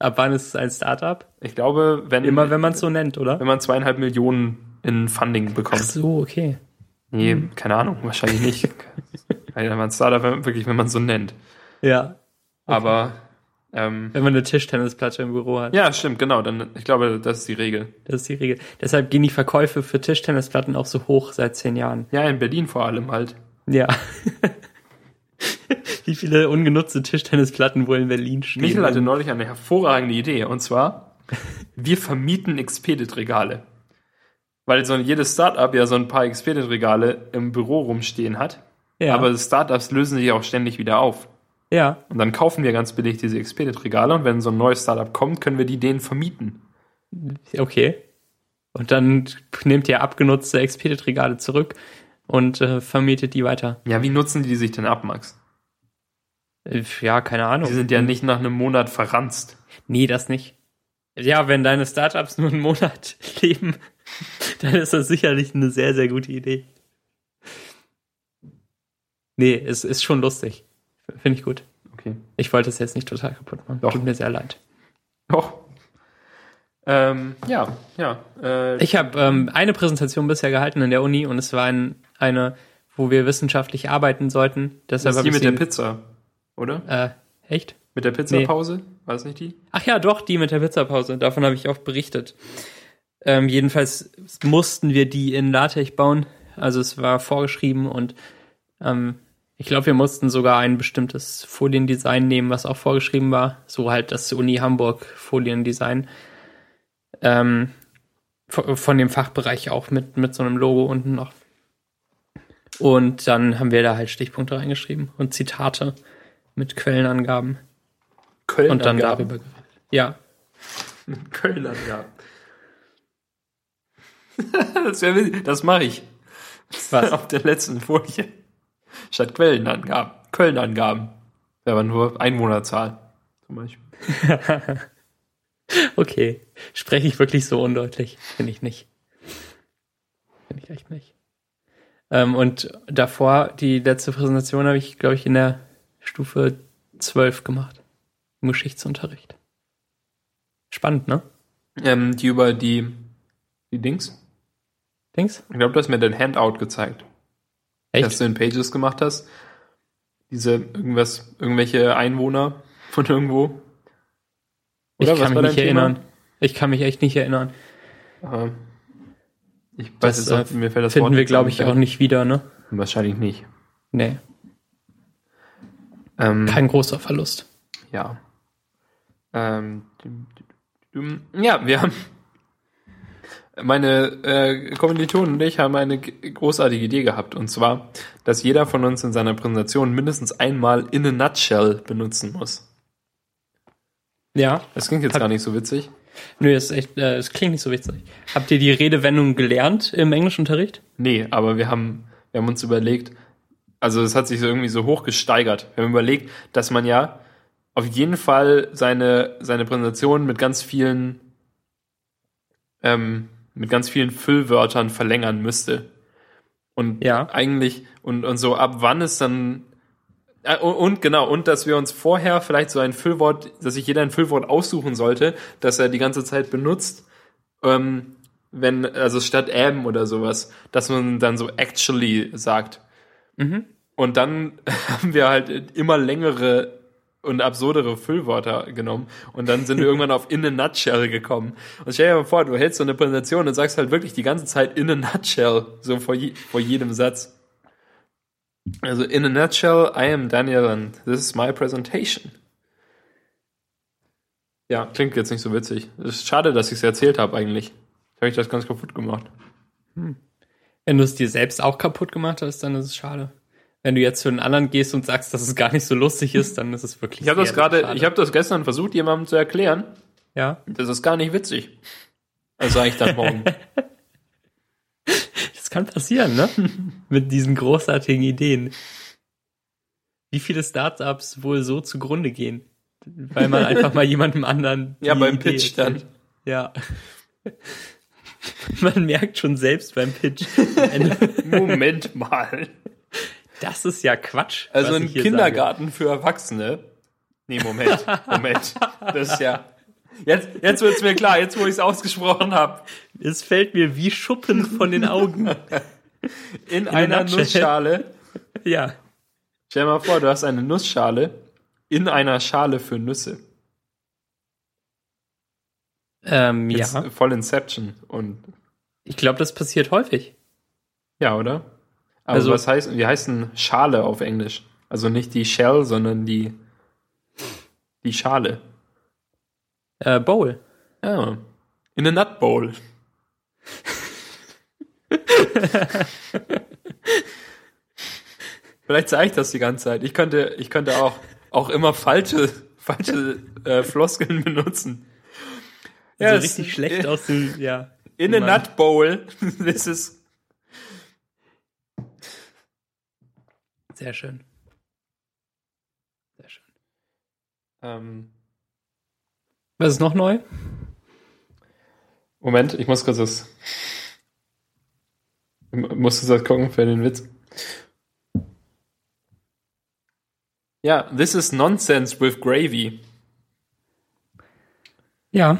Ab wann ist es ein Startup? Ich glaube, wenn Immer wenn man es so nennt, oder? wenn man zweieinhalb Millionen in Funding Ach bekommt. so, okay. Nee, keine Ahnung, wahrscheinlich nicht. Weil man Startup wirklich, wenn man es so nennt. Ja. Aber ähm, Wenn man eine Tischtennisplatte im Büro hat. ja, stimmt, genau. Dann, ich glaube, das ist die Regel. Das ist die Regel. Deshalb gehen die Verkäufe für Tischtennisplatten auch so hoch seit zehn Jahren. Ja, in Berlin vor allem halt. Ja. Wie viele ungenutzte Tischtennisplatten wohl in Berlin stehen? Michael hatte neulich eine hervorragende Idee und zwar, wir vermieten Expedit-Regale. Weil so jedes Startup ja so ein paar Expedit-Regale im Büro rumstehen hat. ja. Aber Startups lösen sich auch ständig wieder auf. ja. Und dann kaufen wir ganz billig diese Expedit-Regale und wenn so ein neues Startup kommt, können wir die denen vermieten. Okay. Und dann nehmt ihr abgenutzte Expedit-Regale zurück und äh, vermietet die weiter. Ja, wie nutzen die sich denn ab, Max? Äh, Ja, keine Ahnung. Die sind ja nicht nach einem Monat verranzt. Nee, das nicht. Ja, wenn deine Startups nur einen Monat leben, dann ist das sicherlich eine sehr, sehr gute Idee. Nee, es ist schon lustig. Finde ich gut. Okay. Ich wollte es jetzt nicht total kaputt machen. Doch. Tut mir sehr leid. Doch. Ähm, ja, ja. Äh, Ich habe ähm, eine Präsentation bisher gehalten in der Uni und es war ein, eine, wo wir wissenschaftlich arbeiten sollten. das ist die mit der Pizza, oder? Äh, echt? Mit der Pizzapause? War das nicht die? Ach ja, doch, die mit der Pizzapause. Davon habe ich auch berichtet. Ähm, jedenfalls mussten wir die in LaTeX bauen. Also es war vorgeschrieben und ähm, ich glaube, wir mussten sogar ein bestimmtes Foliendesign nehmen, was auch vorgeschrieben war. So halt das Uni Hamburg Foliendesign. Ähm, von dem Fachbereich auch mit, mit so einem Logo unten noch. Und dann haben wir da halt Stichpunkte reingeschrieben und Zitate mit Quellenangaben. Köln Und dann darüber geredet. Ja, Köln-Angaben. das das mache ich. Was? Auf der letzten Folie. Statt Quellenangaben. Köln-Angaben. Wäre aber nur Einwohnerzahl. Zum Beispiel. okay. Spreche ich wirklich so undeutlich? Finde ich nicht. Finde ich echt nicht. Ähm, und davor, die letzte Präsentation habe ich, glaube ich, in der Stufe 12 gemacht. Im Geschichtsunterricht. Spannend, ne? Ähm, die über die, die Dings. Denkst? Ich glaube, du hast mir dein Handout gezeigt. Echt? dass du in Pages gemacht hast. Diese irgendwas, irgendwelche Einwohner von irgendwo. ich kann mich nicht Thema? erinnern. Ich kann mich echt nicht erinnern. Äh, ich weiß Das jetzt auch, äh, mir fällt das finden Wort wir, glaube ich, auch nicht wieder, ne? Wahrscheinlich nicht. Nee, Ähm, kein großer Verlust. ja. Ähm, ja, wir haben meine äh, Kommilitonen und ich haben eine großartige Idee gehabt. Und zwar, dass jeder von uns in seiner Präsentation mindestens einmal in a nutshell benutzen muss. Ja, Das klingt jetzt Hat- gar nicht so witzig. Nö, es, ist echt, äh, es klingt nicht so witzig. Habt ihr die Redewendung gelernt im Englischunterricht? Nee, aber wir haben, wir haben uns überlegt, also es hat sich so irgendwie so hoch gesteigert. Wir haben überlegt, dass man ja auf jeden Fall seine, seine Präsentation mit ganz vielen, ähm, mit ganz vielen Füllwörtern verlängern müsste. Und Ja. eigentlich, und, und so ab wann es dann, äh, und, genau, und dass wir uns vorher vielleicht so ein Füllwort, dass sich jeder ein Füllwort aussuchen sollte, das er die ganze Zeit benutzt, ähm, wenn, also statt am oder sowas, dass man dann so actually sagt. Mhm. Und dann haben wir halt immer längere und absurdere Füllwörter genommen. Und dann sind wir irgendwann auf in a nutshell gekommen. Und stell dir mal vor, du hältst so eine Präsentation und sagst halt wirklich die ganze Zeit in a nutshell, so vor, je, vor jedem Satz. Also in a nutshell, I am Daniel and this is my presentation. Ja, klingt jetzt nicht so witzig. Es ist schade, dass ich es erzählt habe eigentlich. Habe ich das ganz kaputt gemacht. Wenn du es dir selbst auch kaputt gemacht hast, dann ist es schade. Wenn du jetzt zu den anderen gehst und sagst, dass es gar nicht so lustig ist, dann ist es wirklich Ich habe das gerade, ich habe das gestern versucht, jemandem zu erklären. ja. Das ist gar nicht witzig. Also sage ich dann morgen. Das kann passieren, ne? Mit diesen großartigen Ideen. Wie viele Startups wohl so zugrunde gehen? Weil man einfach mal jemandem anderen. Ja, beim Idee Pitch erzählt. dann. Ja. Man merkt schon selbst beim Pitch. Moment mal. Das ist ja Quatsch. Also ein Kindergarten für Erwachsene. Nee, Moment. Moment. Das ist ja. Jetzt, jetzt wird's mir klar, jetzt wo ich es ausgesprochen habe. Sage. Es fällt mir wie Schuppen von den Augen. In, a einer. Nussschale. Ja. Stell dir mal vor, du hast eine Nussschale in einer Schale für Nüsse. Ähm, Jetzt ja. Voll Inception. Und Ich glaube, das passiert häufig. ja, oder? Aber Also- was heißt, wie heißt denn Schale auf Englisch? Also nicht die Shell, sondern die, die Schale. Äh, Bowl. Ja. In a Nut Bowl. Vielleicht sage ich das die ganze Zeit. Ich könnte, ich könnte auch, auch immer falsche, falsche äh, Floskeln benutzen. Ja, so es- richtig schlecht aus dem, ja. In a. Nut Bowl. Das ist, Sehr schön. Sehr schön. ähm, Was ist noch neu? Moment, ich muss kurz das, ich muss das gucken für den Witz. Ja, this is nonsense with gravy. Ja.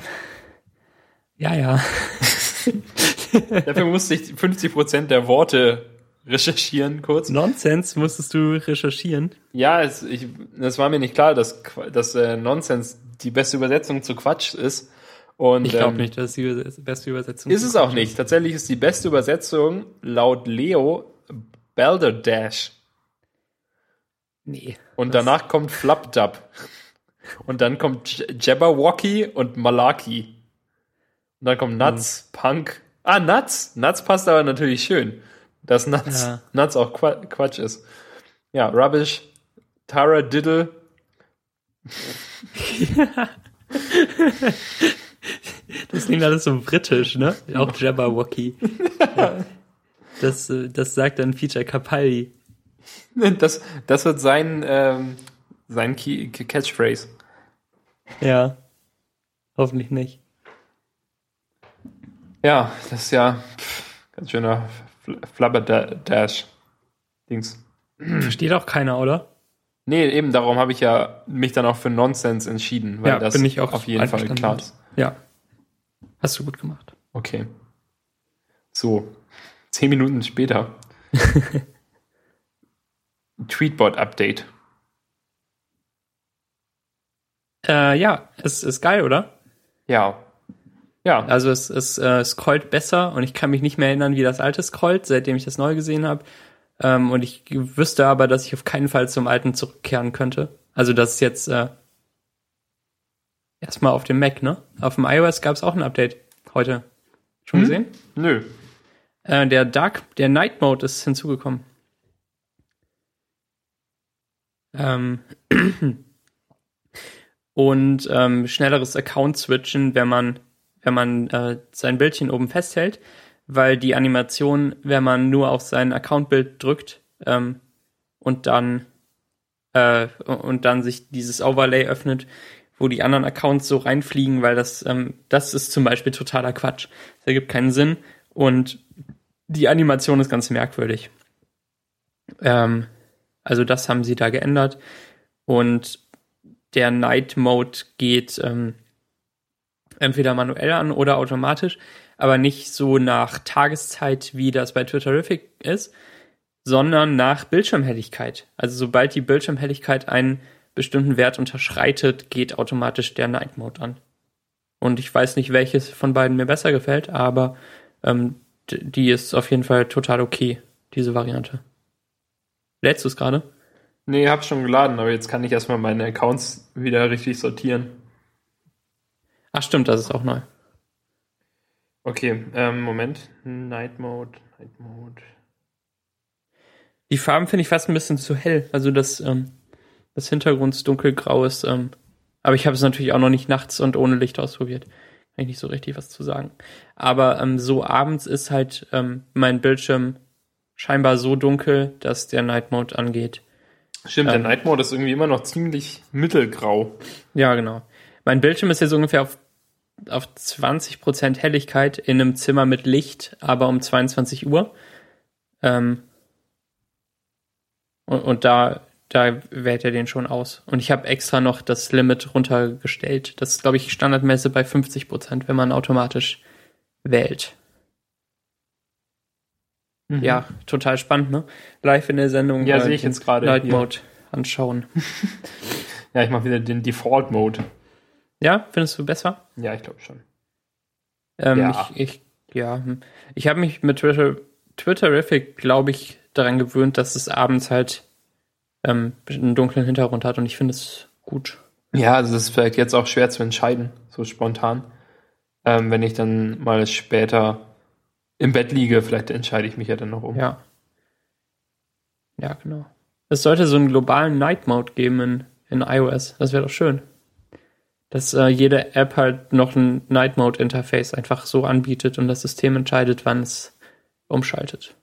Ja, ja. Dafür musste ich 50% der Worte recherchieren kurz. Nonsens musstest du recherchieren. Ja, es, ich, das war mir nicht klar, dass, dass äh, Nonsense die beste Übersetzung zu Quatsch ist. Und, Ich glaube ähm, nicht, dass die Überse- beste Übersetzung Ist es auch nicht. Tatsächlich ist die beste Übersetzung laut Leo Balderdash. Nee. Und danach kommt Flapdub. Und dann kommt Jabberwocky und Malaki. Und dann kommt Nuts, Punk. Ah, Nuts. Nuts passt aber natürlich schön. Dass Nuts, Ja. Nuts auch Qua Quatsch ist. Ja, Rubbish, Tara Diddle. Das klingt alles so britisch, ne? Auch Jabberwocky. ja. Das, äh, das sagt dann Peter Capaldi. Das, das wird sein, ähm, sein Key Catchphrase. Ja. Hoffentlich nicht. Ja, das ist ja pff, ganz schöner Fl- Flabberdash. Dings. Versteht auch keiner, oder? Nee, eben darum habe ich ja mich dann auch für Nonsense entschieden, weil Ja, das bin ich auch auf jeden Fall klar ist. Ja. Hast du gut gemacht. Okay. So, zehn Minuten später. Tweetbot-Update. Äh, ja, es ist geil, oder? Ja. Ja, Also es, es äh, scrollt besser und ich kann mich nicht mehr erinnern, wie das alte scrollt, seitdem ich das neu gesehen habe. Ähm, und ich wüsste aber, dass ich auf keinen Fall zum alten zurückkehren könnte. Also das ist jetzt äh, erstmal auf dem Mac, ne? Auf dem iOS gab es auch ein Update heute. Schon gesehen? nö. Äh, der Dark, der Night Mode ist hinzugekommen. Ähm, und ähm, schnelleres Account switchen, wenn man wenn man äh, sein Bildchen oben festhält, weil die Animation, wenn man nur auf sein Accountbild drückt ähm, und dann äh, und dann sich dieses Overlay öffnet, wo die anderen Accounts so reinfliegen, weil das ähm, das ist zum Beispiel totaler Quatsch. Das ergibt keinen Sinn und die Animation ist ganz merkwürdig. Ähm, also das haben sie da geändert und der Night Mode geht ähm, entweder manuell an oder automatisch, aber nicht so nach Tageszeit, wie das bei Twitterific ist, sondern nach Bildschirmhelligkeit. Also sobald die Bildschirmhelligkeit einen bestimmten Wert unterschreitet, geht automatisch der Night Mode an. Und ich weiß nicht, welches von beiden mir besser gefällt, aber ähm, die ist auf jeden Fall total okay, diese Variante. Lädst du es gerade? Nee, hab's schon geladen, aber jetzt kann ich erstmal meine Accounts wieder richtig sortieren. Ach stimmt, das ist auch neu. Okay, ähm, Moment. Night Mode, Night Mode. Die Farben finde ich fast ein bisschen zu hell. Also das, ähm, das Hintergrund dunkelgrau ist. Ähm, aber ich habe es natürlich auch noch nicht nachts und ohne Licht ausprobiert. Kann ich nicht so richtig was zu sagen. Aber ähm, so abends ist halt ähm, mein Bildschirm scheinbar so dunkel, dass der Night Mode angeht. Stimmt, der Night Mode ist irgendwie immer noch ziemlich mittelgrau. Ja, genau. Mein Bildschirm ist jetzt ungefähr auf, auf 20% Helligkeit in einem Zimmer mit Licht, aber um 22 Uhr. Ähm, und, und da, da wählt er den schon aus. Und ich habe extra noch das Limit runtergestellt. Das ist, glaube ich, standardmäßig bei 50%, wenn man automatisch wählt. Mhm. Ja, total spannend, ne? Live in der Sendung. Ja, sehe ich jetzt gerade Night hier. Mode anschauen. Ja, ich mache wieder den Default Mode. Ja, findest du besser? Ja, ich glaube schon. Ähm, Ja. Ich, ich, ja, hm. ich habe mich mit Twitter, Twitterific, glaube ich, daran gewöhnt, dass es abends halt ähm, einen dunklen Hintergrund hat und ich finde es gut. Ja, also das ist vielleicht jetzt auch schwer zu entscheiden, so spontan. Ähm, wenn ich dann mal später im Bett liege, vielleicht entscheide ich mich ja dann noch um. Ja. Ja, genau. Es sollte so einen globalen Night Mode geben in, in iOS. Das wäre doch schön. Dass äh, jede App halt noch ein Night Mode Interface einfach so anbietet und das System entscheidet, wann es umschaltet.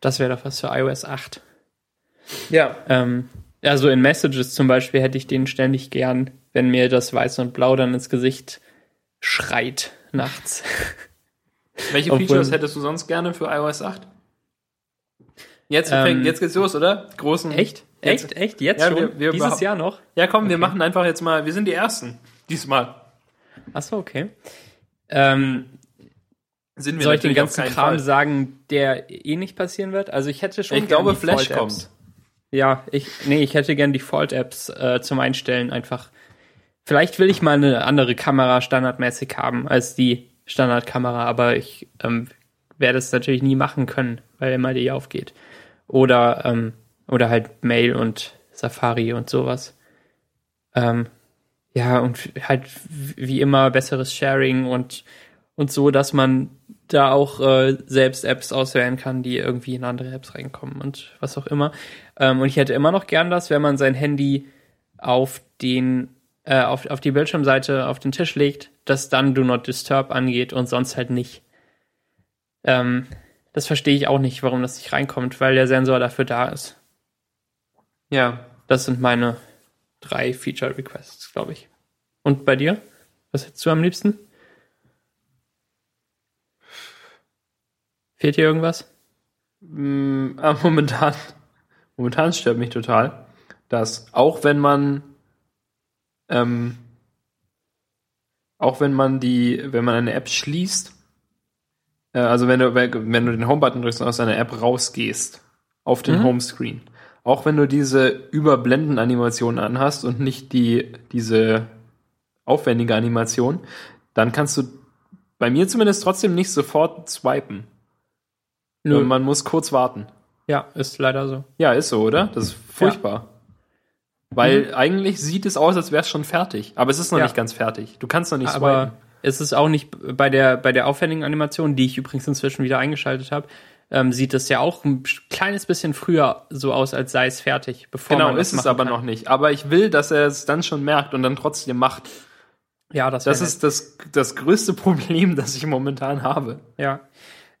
Das wäre doch was für iOS 8. Ja. Ähm, also in Messages zum Beispiel hätte ich den ständig gern, wenn mir das Weiß und Blau dann ins Gesicht schreit nachts. Welche Obwohl- Features hättest du sonst gerne für iOS 8? Jetzt, Ähm, fängt, jetzt geht's los, oder? Großen. Echt? Jetzt- Echt? Echt? Jetzt Ja, schon? wir- wir Dieses Jahr noch? Ja, komm, wir Okay. machen einfach jetzt mal, wir sind die Ersten. Diesmal. Achso, okay. Ähm, Sind wir soll ich den ganzen Kram Fall. sagen, der eh nicht passieren wird? Also ich hätte schon Ich glaube, die Flash kommt. Ja, ich, nee, ich hätte gern Default-Apps äh, zum Einstellen einfach. Vielleicht will ich mal eine andere Kamera standardmäßig haben als die Standardkamera, aber ich ähm, werde es natürlich nie machen können, weil immer die aufgeht. Oder, ähm, oder halt Mail und Safari und sowas. Ähm, ja, und halt wie immer besseres Sharing und, und so, dass man da auch äh, selbst Apps auswählen kann, die irgendwie in andere Apps reinkommen und was auch immer. Ähm, und ich hätte immer noch gern das, wenn man sein Handy auf den äh, auf, auf die Bildschirmseite auf den Tisch legt, dass dann Do Not Disturb angeht und sonst halt nicht. Ähm, das verstehe ich auch nicht, warum das nicht reinkommt, weil der Sensor dafür da ist. Ja. Das sind meine drei Feature Requests, glaube ich. Und bei dir? Was hättest du am liebsten? Fehlt dir irgendwas? Mm, ah, momentan, momentan stört mich total, dass auch wenn man, ähm, auch wenn man die, wenn man eine App schließt, äh, also wenn du, wenn du den Home-Button drückst und aus einer App rausgehst, auf den Mhm. Homescreen, auch wenn du diese Überblenden-Animation anhast und nicht die, diese aufwendige Animation, dann kannst du bei mir zumindest trotzdem nicht sofort swipen. Und man muss kurz warten. Ja, ist leider so. Ja, ist so, oder? Das ist furchtbar. Weil eigentlich sieht es aus, als wäre es schon fertig. Aber es ist noch Ja. nicht ganz fertig. Du kannst noch nicht Aber swipen. es ist auch nicht bei der, bei der aufwendigen Animation, die ich übrigens inzwischen wieder eingeschaltet habe, ähm, sieht es ja auch ein kleines bisschen früher so aus, als sei es fertig, bevor Genau, man ist es aber kann. noch nicht. Aber ich will, dass er es dann schon merkt und dann trotzdem macht. Ja, das, Das ist das, das größte Problem, das ich momentan habe. Ja.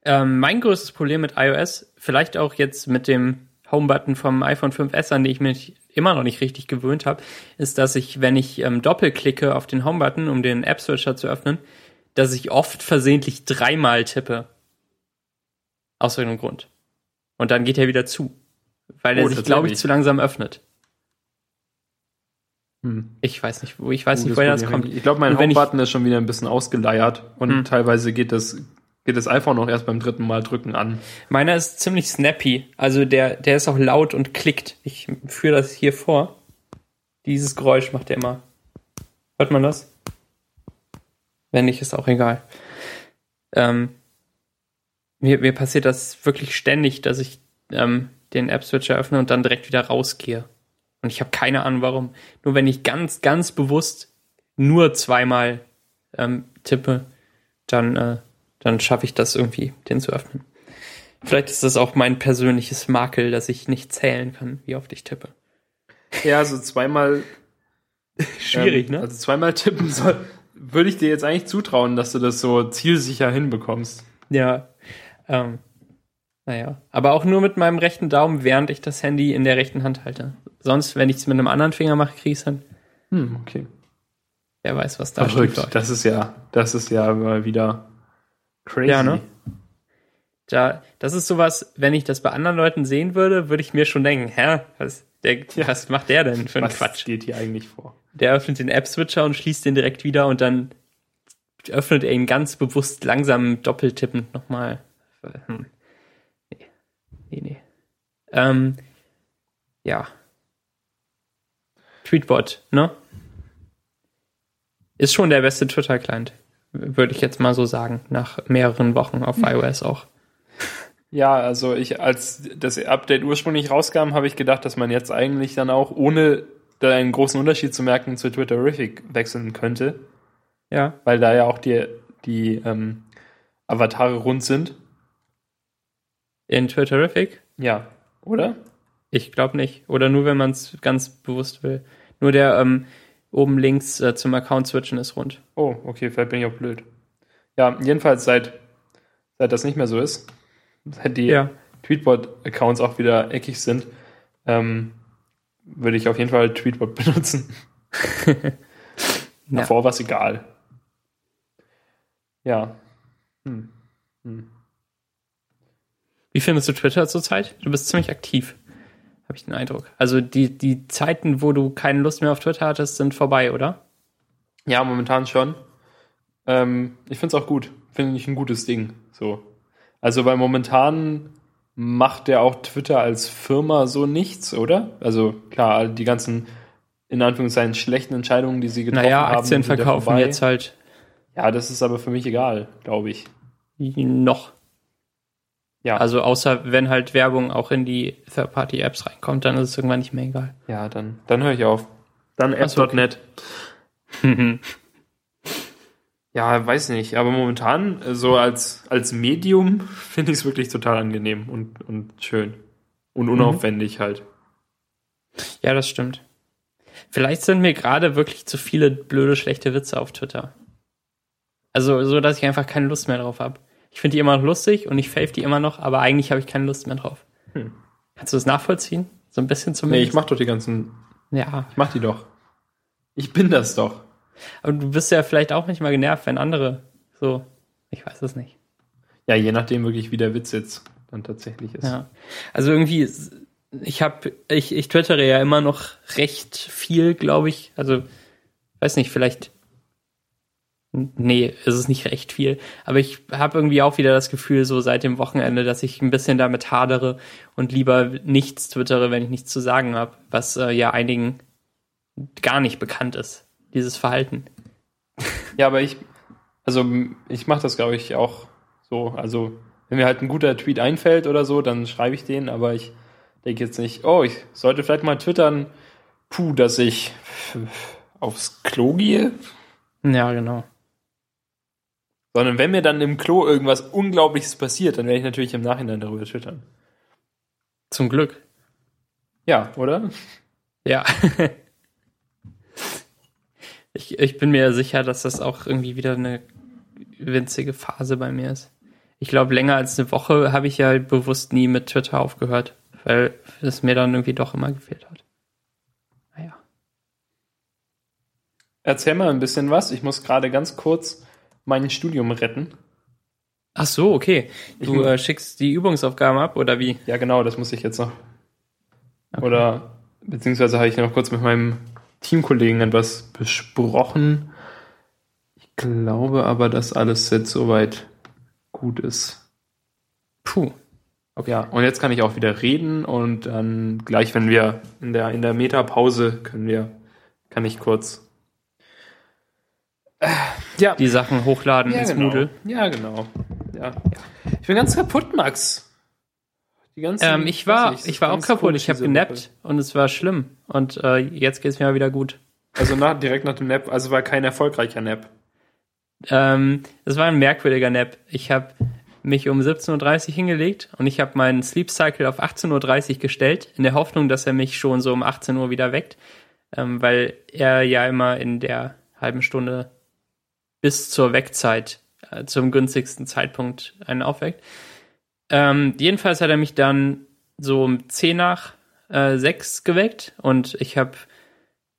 Ähm, mein größtes Problem mit iOS, vielleicht auch jetzt mit dem Home-Button vom iPhone 5S, an den ich mich immer noch nicht richtig gewöhnt habe, ist, dass ich, wenn ich ähm, doppelklicke auf den Home-Button, um den App-Switcher zu öffnen, dass ich oft versehentlich dreimal tippe. Aus irgendeinem Grund. Und dann geht er wieder zu. Weil er Oh, sich, glaube ich, zu langsam öffnet. Hm. Ich weiß nicht, wo ich weiß nicht, Gutes woher das kommt. Ich glaube, mein Home-Button ist schon wieder ein bisschen ausgeleiert und Hm. teilweise geht das, geht das iPhone auch erst beim dritten Mal drücken an. Meiner ist ziemlich snappy. Also der, der ist auch laut und klickt. Ich führe das hier vor. Dieses Geräusch macht er immer. Hört man das? Wenn nicht, ist auch egal. Ähm, mir, mir passiert das wirklich ständig, dass ich ähm, den App-Switcher öffne und dann direkt wieder rausgehe. Und ich habe keine Ahnung warum. Nur wenn ich ganz, ganz bewusst nur zweimal ähm, tippe, dann, äh, dann schaffe ich das irgendwie, den zu öffnen. Vielleicht ist das auch mein persönliches Makel, dass ich nicht zählen kann, wie oft ich tippe. Ja, also zweimal. Schwierig, ähm, ne? Also zweimal tippen soll. Würde ich dir jetzt eigentlich zutrauen, dass du das so zielsicher hinbekommst. Ja. Ähm, naja. Aber auch nur mit meinem rechten Daumen, während ich das Handy in der rechten Hand halte. Sonst, wenn ich es mit einem anderen Finger mache, kriege ich es dann. Hm, okay. Wer weiß, was da Verrückt. Das ist ja, das ist ja mal wieder crazy. Ja, ne? Da, das ist sowas, wenn ich das bei anderen Leuten sehen würde, würde ich mir schon denken, hä, was, der, Ja. was macht der denn für einen Was Quatsch? geht hier eigentlich vor? Der öffnet den App-Switcher und schließt den direkt wieder und dann öffnet er ihn ganz bewusst langsam doppeltippend nochmal. Hm. Nee, nee. nee. Ähm, ja. Tweetbot, ne? Ist schon der beste Twitter-Client, würde ich jetzt mal so sagen, nach mehreren Wochen auf iOS auch. Ja, also ich, als das Update ursprünglich rauskam, habe ich gedacht, dass man jetzt eigentlich dann auch, ohne da einen großen Unterschied zu merken, zu Twitterific wechseln könnte, Ja. weil da ja auch die, die ähm, Avatare rund sind. In Twitterific? Ja, oder? Ich glaube nicht. Oder nur, wenn man es ganz bewusst will. Nur der ähm, oben links äh, zum Account switchen ist rund. Oh, okay, vielleicht bin ich auch blöd. Ja, jedenfalls seit, seit das nicht mehr so ist, seit die Ja. Tweetbot-Accounts auch wieder eckig sind, ähm, würde ich auf jeden Fall Tweetbot benutzen. Ja. Davor war es egal. Ja. Hm. Hm. Wie findest du Twitter zurzeit? Du bist ziemlich aktiv, habe ich den Eindruck. Also die, die Zeiten, wo du keine Lust mehr auf Twitter hattest, sind vorbei, oder? Ja, momentan schon. Ähm, ich finde es auch gut. Finde ich ein gutes Ding. So. Also, weil momentan macht ja auch Twitter als Firma so nichts, oder? Also, klar, die ganzen, in Anführungszeichen, schlechten Entscheidungen, die sie getroffen Naja, haben. Aktien sind ja verkaufen vorbei. jetzt halt Ja, das ist aber für mich egal, glaube ich. noch. Ja. Also außer wenn halt Werbung auch in die Third-Party-Apps reinkommt, dann ist es irgendwann nicht mehr egal. Ja, dann, dann höre ich auf. Dann apps.net. Ja, weiß nicht, aber momentan so als, als Medium finde ich es wirklich total angenehm und, und schön. Und unaufwendig halt. ja, das stimmt. Vielleicht sind mir gerade wirklich zu viele blöde, schlechte Witze auf Twitter. Also so, dass ich einfach keine Lust mehr drauf habe. Ich finde die immer noch lustig und ich fave die immer noch, aber eigentlich habe ich keine Lust mehr drauf. Hm. Kannst du das nachvollziehen? So ein bisschen Nee, zumindest? ich mach doch die ganzen, ja, ich mach die doch. Ich bin das doch. aber du bist ja vielleicht auch manchmal genervt, wenn andere so, ich weiß es nicht. Ja, je nachdem wirklich, wie der Witz jetzt dann tatsächlich ist. Ja. Also irgendwie, ich habe, ich, ich twittere ja immer noch recht viel, glaube ich. Also, weiß nicht, vielleicht. Nee, es ist nicht recht viel. Aber ich habe irgendwie auch wieder das Gefühl, so seit dem Wochenende, dass ich ein bisschen damit hadere und lieber nichts twittere, wenn ich nichts zu sagen habe, was äh, ja einigen gar nicht bekannt ist, dieses Verhalten. Ja, aber ich, also ich mache das, glaube ich, auch so. Also, wenn mir halt ein guter Tweet einfällt oder so, dann schreibe ich den, aber ich denke jetzt nicht, oh, ich sollte vielleicht mal twittern, puh, dass ich aufs Klo gehe. Ja, genau. Sondern wenn mir dann im Klo irgendwas Unglaubliches passiert, dann werde ich natürlich im Nachhinein darüber twittern. Zum Glück. Ja, oder? Ja. Ich, ich bin mir sicher, dass das auch irgendwie wieder eine winzige Phase bei mir ist. Ich glaube, länger als eine Woche habe ich ja bewusst nie mit Twitter aufgehört, weil es mir dann irgendwie doch immer gefehlt hat. Naja. Erzähl mal ein bisschen was. Ich muss gerade ganz kurz mein Studium retten. Ach so, okay. Du äh, schickst die Übungsaufgaben ab oder wie? Ja, genau, das muss ich jetzt noch. Okay. Oder beziehungsweise habe ich noch kurz mit meinem Teamkollegen etwas besprochen. Ich glaube aber, dass alles jetzt soweit gut ist. Puh. Ja, und jetzt kann ich auch wieder reden und dann gleich, wenn wir in der, in der Meta-Pause können wir, kann ich kurz. Ja, Die Sachen hochladen ja, ins genau. Moodle. Ja, genau. Ja. Ich bin ganz kaputt, Max. Die ganzen, Ähm, ich war, nicht, ich war auch kaputt. Ich habe genappt und es war schlimm. Und äh, jetzt geht's mir mal wieder gut. Also nach, direkt nach dem Nap, also war kein erfolgreicher Nap. Ähm, es war ein merkwürdiger Nap. Ich habe mich um 17.30 Uhr hingelegt und ich habe meinen Sleep Cycle auf 18.30 Uhr gestellt, in der Hoffnung, dass er mich schon so um 18 Uhr wieder weckt, ähm, weil er ja immer in der halben Stunde bis zur Weckzeit äh, zum günstigsten Zeitpunkt einen aufweckt. Ähm, jedenfalls hat er mich dann so um 10 nach äh, 6 geweckt und ich habe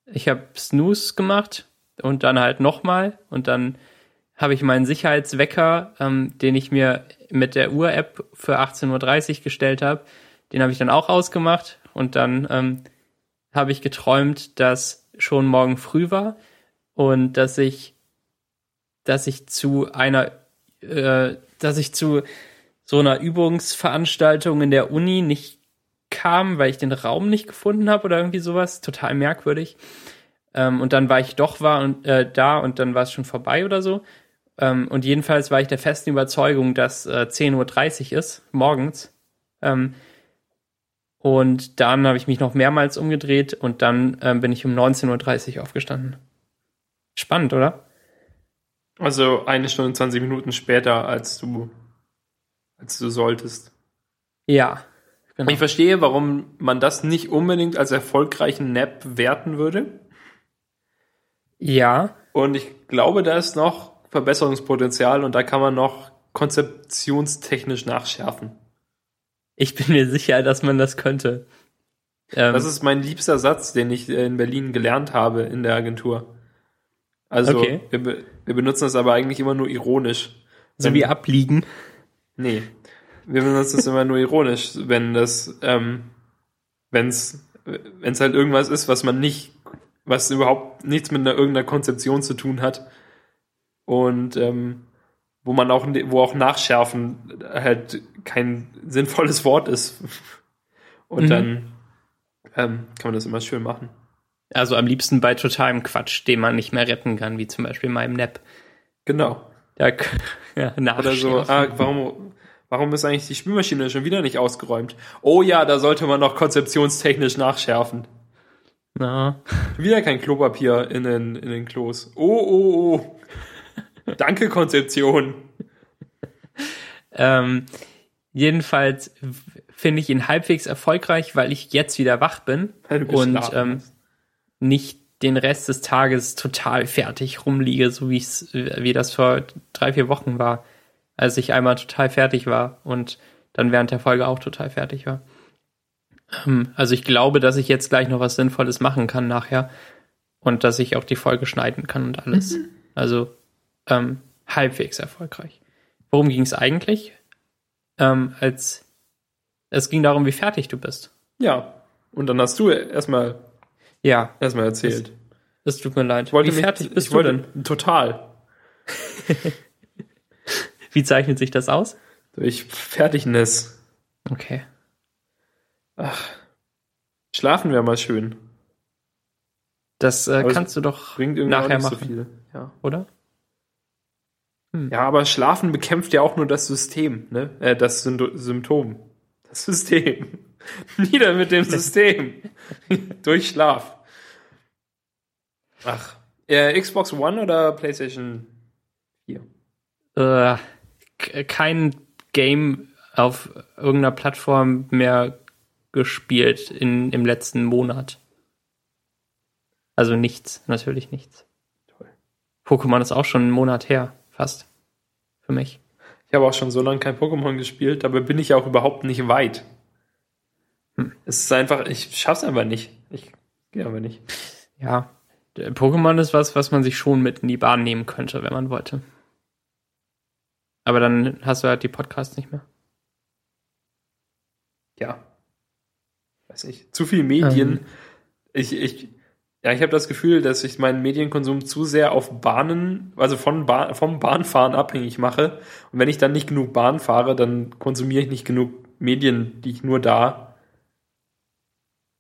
ich hab Snooze gemacht und dann halt nochmal und dann habe ich meinen Sicherheitswecker, ähm, den ich mir mit der Uhr-App für 18.30 Uhr gestellt habe, den habe ich dann auch ausgemacht und dann ähm, habe ich geträumt, dass schon morgen früh war und dass ich, dass ich zu einer, äh, dass ich zu so einer Übungsveranstaltung in der Uni nicht kam, weil ich den Raum nicht gefunden habe oder irgendwie sowas. Total merkwürdig. Ähm, und dann war ich doch war und, äh, da und dann war es schon vorbei oder so. Ähm, und jedenfalls war ich der festen Überzeugung, dass äh, 10.30 Uhr ist, morgens. Ähm, und dann habe ich mich noch mehrmals umgedreht und dann ähm, bin ich um 19.30 Uhr aufgestanden. Spannend, oder? Also eine Stunde 20 Minuten später, als du, als du solltest. Ja. Genau. Ich verstehe, warum man das nicht unbedingt als erfolgreichen Nap werten würde. Ja. Und ich glaube, da ist noch Verbesserungspotenzial und da kann man noch konzeptionstechnisch nachschärfen. Ich bin mir sicher, dass man das könnte. Ähm, Das ist mein liebster Satz, den ich in Berlin gelernt habe in der Agentur. Also Okay. wir, wir benutzen das aber eigentlich immer nur ironisch. so Wenn- wie abliegen. Nee. Wir benutzen es immer nur ironisch, wenn das, ähm, wenn es, wenn es halt irgendwas ist, was man nicht, was überhaupt nichts mit einer irgendeiner Konzeption zu tun hat und ähm, wo man auch, wo auch Nachschärfen halt kein sinnvolles Wort ist. Und Mhm. dann ähm, kann man das immer schön machen. Also am liebsten bei totalem Quatsch, den man nicht mehr retten kann, wie zum Beispiel meinem Nap. Genau. Da, ja, Oder so, ah, warum, warum ist eigentlich die Spülmaschine schon wieder nicht ausgeräumt? Oh ja, da sollte man noch konzeptionstechnisch nachschärfen. Na, Wieder kein Klopapier in den, in den Klos. Oh, oh, oh. Danke, Konzeption. ähm, jedenfalls finde ich ihn halbwegs erfolgreich, weil ich jetzt wieder wach bin und ähm. Nicht den Rest des Tages total fertig rumliege, so wie es wie das vor drei, vier Wochen war, als ich einmal total fertig war und dann während der Folge auch total fertig war. Ähm, also ich glaube, dass ich jetzt gleich noch was Sinnvolles machen kann nachher und dass ich auch die Folge schneiden kann und alles. Also ähm, halbwegs erfolgreich. Worum ging es eigentlich? Ähm, als es ging darum, wie fertig du bist. Ja. Und dann hast du erstmal Ja, erstmal erzählt. es tut mir leid. Wollte wie mich- fertig bist du wollte, denn? Total. Wie zeichnet sich das aus? Durch Fertignis. Okay. Ach. Schlafen wäre mal schön. Das äh, kannst du doch nachher machen, so viel. Ja. oder? ja, aber Schlafen bekämpft ja auch nur das System, ne? Äh, das Syndo- Symptom. Das System. Nieder mit dem System. Durch Schlaf. Ach. Äh, Xbox One oder PlayStation 4? Äh, kein Game auf irgendeiner Plattform mehr gespielt in, im letzten Monat. Also nichts, natürlich nichts. Pokémon ist auch schon einen Monat her, fast. Für mich. Ich habe auch schon so lange kein Pokémon gespielt, dabei bin ich auch überhaupt nicht weit. Hm. Es ist einfach, ich schaff's einfach nicht. Ich gehe aber nicht. Ja, Pokémon ist was, was man sich schon mit in die Bahn nehmen könnte, wenn man wollte. Aber dann hast du halt die Podcasts nicht mehr. Ja. Weiß nicht. Zu viel Medien. Ähm. Ich, ich, ja, ich habe das Gefühl, dass ich meinen Medienkonsum zu sehr auf Bahnen, also von ba vom Bahnfahren abhängig mache. Und wenn ich dann nicht genug Bahn fahre, dann konsumiere ich nicht genug Medien, die ich nur da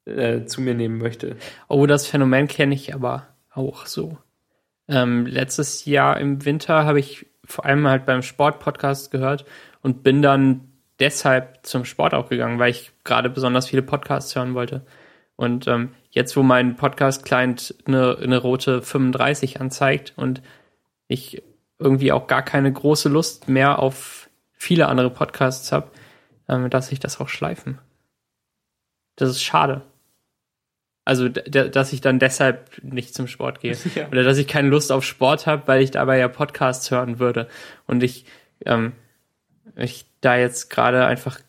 äh, zu mir nehmen möchte. Oh, das Phänomen kenne ich aber auch so. Ähm, letztes Jahr im Winter habe ich vor allem halt beim Sport-Podcast gehört und bin dann deshalb zum Sport auch gegangen, weil ich gerade besonders viele Podcasts hören wollte. Und ähm, jetzt, wo mein Podcast-Client eine, eine rote 35 anzeigt und ich irgendwie auch gar keine große Lust mehr auf viele andere Podcasts habe, ähm, dass ich das auch schleifen. Das ist schade. Also, dass ich dann deshalb nicht zum Sport gehe. Ja. Oder dass ich keine Lust auf Sport habe, weil ich dabei ja Podcasts hören würde. Und ich, ähm, ich da jetzt gerade einfach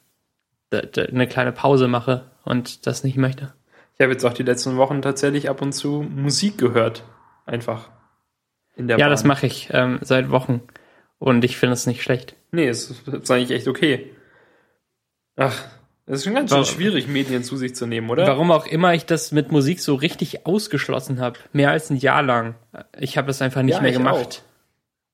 eine kleine Pause mache und das nicht möchte. Ich habe jetzt auch die letzten Wochen tatsächlich ab und zu Musik gehört. Einfach. In der ja, Bahn. das mache ich ähm, seit Wochen. Und ich finde es nicht schlecht. Nee, es ist eigentlich echt okay. Ach, es ist schon ganz schön schwierig, Medien zu sich zu nehmen, oder? Warum auch immer ich das mit Musik so richtig ausgeschlossen habe. Mehr als ein Jahr lang. Ich habe es einfach nicht ja, mehr gemacht. Auch.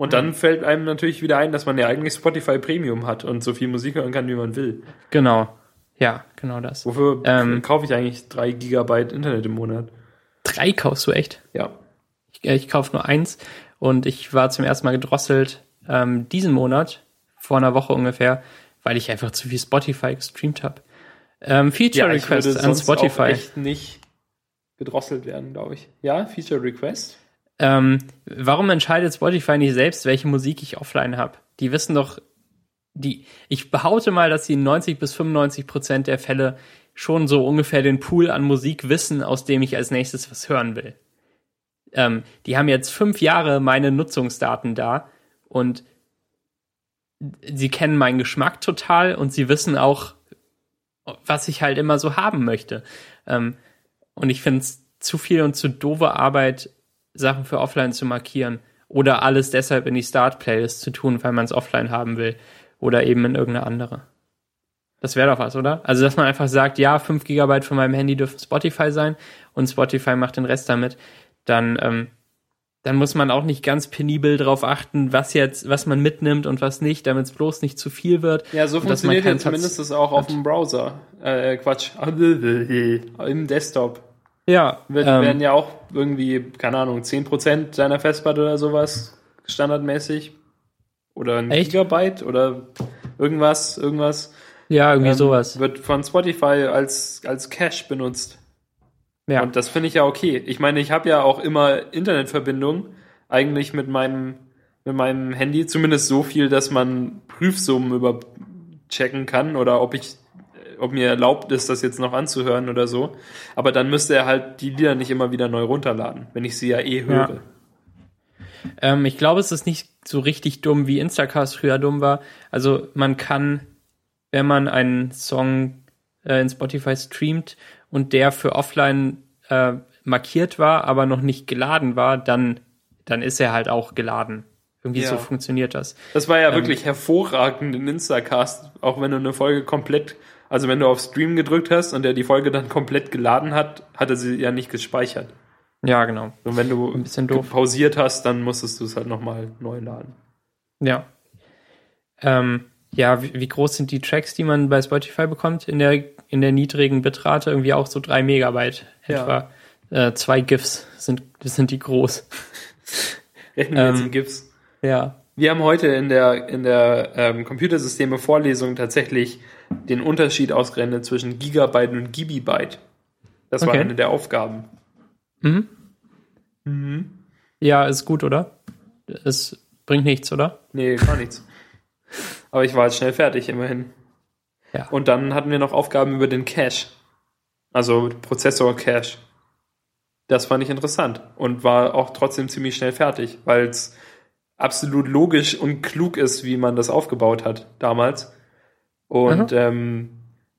Und dann fällt einem natürlich wieder ein, dass man ja eigentlich Spotify Premium hat und so viel Musik hören kann, wie man will. Genau. Ja, genau das. Wofür ähm, kaufe ich eigentlich drei Gigabyte Internet im Monat? Drei kaufst du echt? Ja. Ich, äh, ich kaufe nur eins und ich war zum ersten Mal gedrosselt ähm, diesen Monat, vor einer Woche ungefähr, weil ich einfach zu viel Spotify gestreamt habe. Ähm, Feature ja, Request an Spotify. Auch echt nicht gedrosselt werden, glaube ich. Ja, Feature Request. Ähm, warum entscheidet Spotify nicht selbst, welche Musik ich offline habe? Die wissen doch, die, ich behaupte mal, dass sie in 90 bis 95 Prozent der Fälle schon so ungefähr den Pool an Musik wissen, aus dem ich als nächstes was hören will. Ähm, die haben jetzt fünf Jahre meine Nutzungsdaten da und sie kennen meinen Geschmack total und sie wissen auch, was ich halt immer so haben möchte. Ähm, und ich finde es zu viel und zu doofe Arbeit, Sachen für offline zu markieren oder alles deshalb in die Start-Playlist zu tun, weil man es offline haben will oder eben in irgendeine andere. Das wäre doch was, oder? Also, dass man einfach sagt, ja, 5 Gigabyte von meinem Handy dürfen Spotify sein und Spotify macht den Rest damit, dann ähm, dann muss man auch nicht ganz penibel darauf achten, was jetzt, was man mitnimmt und was nicht, damit es bloß nicht zu viel wird. Ja, so funktioniert ja zumindest das auch auf dem Browser. Äh, Quatsch. Im Desktop. Ja. Wird, ähm, werden ja auch irgendwie, keine Ahnung, 10% deiner Festplatte oder sowas standardmäßig. Oder ein Echt? Gigabyte oder irgendwas, irgendwas. Ja, irgendwie ähm, sowas. Wird von Spotify als, als Cache benutzt. Ja. Und das finde ich ja okay. Ich meine, ich habe ja auch immer Internetverbindung eigentlich mit meinem, mit meinem Handy, zumindest so viel, dass man Prüfsummen überchecken kann oder ob ich ob mir erlaubt ist, das jetzt noch anzuhören oder so. Aber dann müsste er halt die Lieder nicht immer wieder neu runterladen, wenn ich sie ja eh höre. Ja. Ähm, ich glaube, es ist nicht so richtig dumm, wie Instacast früher dumm war. Also man kann, wenn man einen Song äh, in Spotify streamt und der für offline äh, markiert war, aber noch nicht geladen war, dann, dann ist er halt auch geladen. Irgendwie ja. so funktioniert das. Das war ja ähm, wirklich hervorragend in Instacast, auch wenn du eine Folge komplett, also wenn du auf Stream gedrückt hast und der die Folge dann komplett geladen hat, hat er sie ja nicht gespeichert. Ja, genau. Und wenn du ein bisschen doof. pausiert hast, dann musstest du es halt nochmal neu laden. Ja. Ähm, ja, wie, wie, groß sind die Tracks, die man bei Spotify bekommt in der, in der niedrigen Bitrate? Irgendwie auch so drei Megabyte etwa. Ja. Äh, zwei GIFs sind, sind die groß. Rechnen wir ähm, jetzt in GIFs. Ja. Wir haben heute in der, in der ähm, Computersysteme-Vorlesung tatsächlich den Unterschied ausgerechnet zwischen Gigabyte und Gibibyte. Das okay. war eine der Aufgaben. Mhm. Mhm. Ja, ist gut, oder? Es bringt nichts, oder? Nee, gar nichts. Aber ich war jetzt schnell fertig, immerhin. Ja. Und dann hatten wir noch Aufgaben über den Cache. Also Prozessor Cache. Das fand ich interessant und war auch trotzdem ziemlich schnell fertig, weil es absolut logisch und klug ist, wie man das aufgebaut hat damals. Und ähm,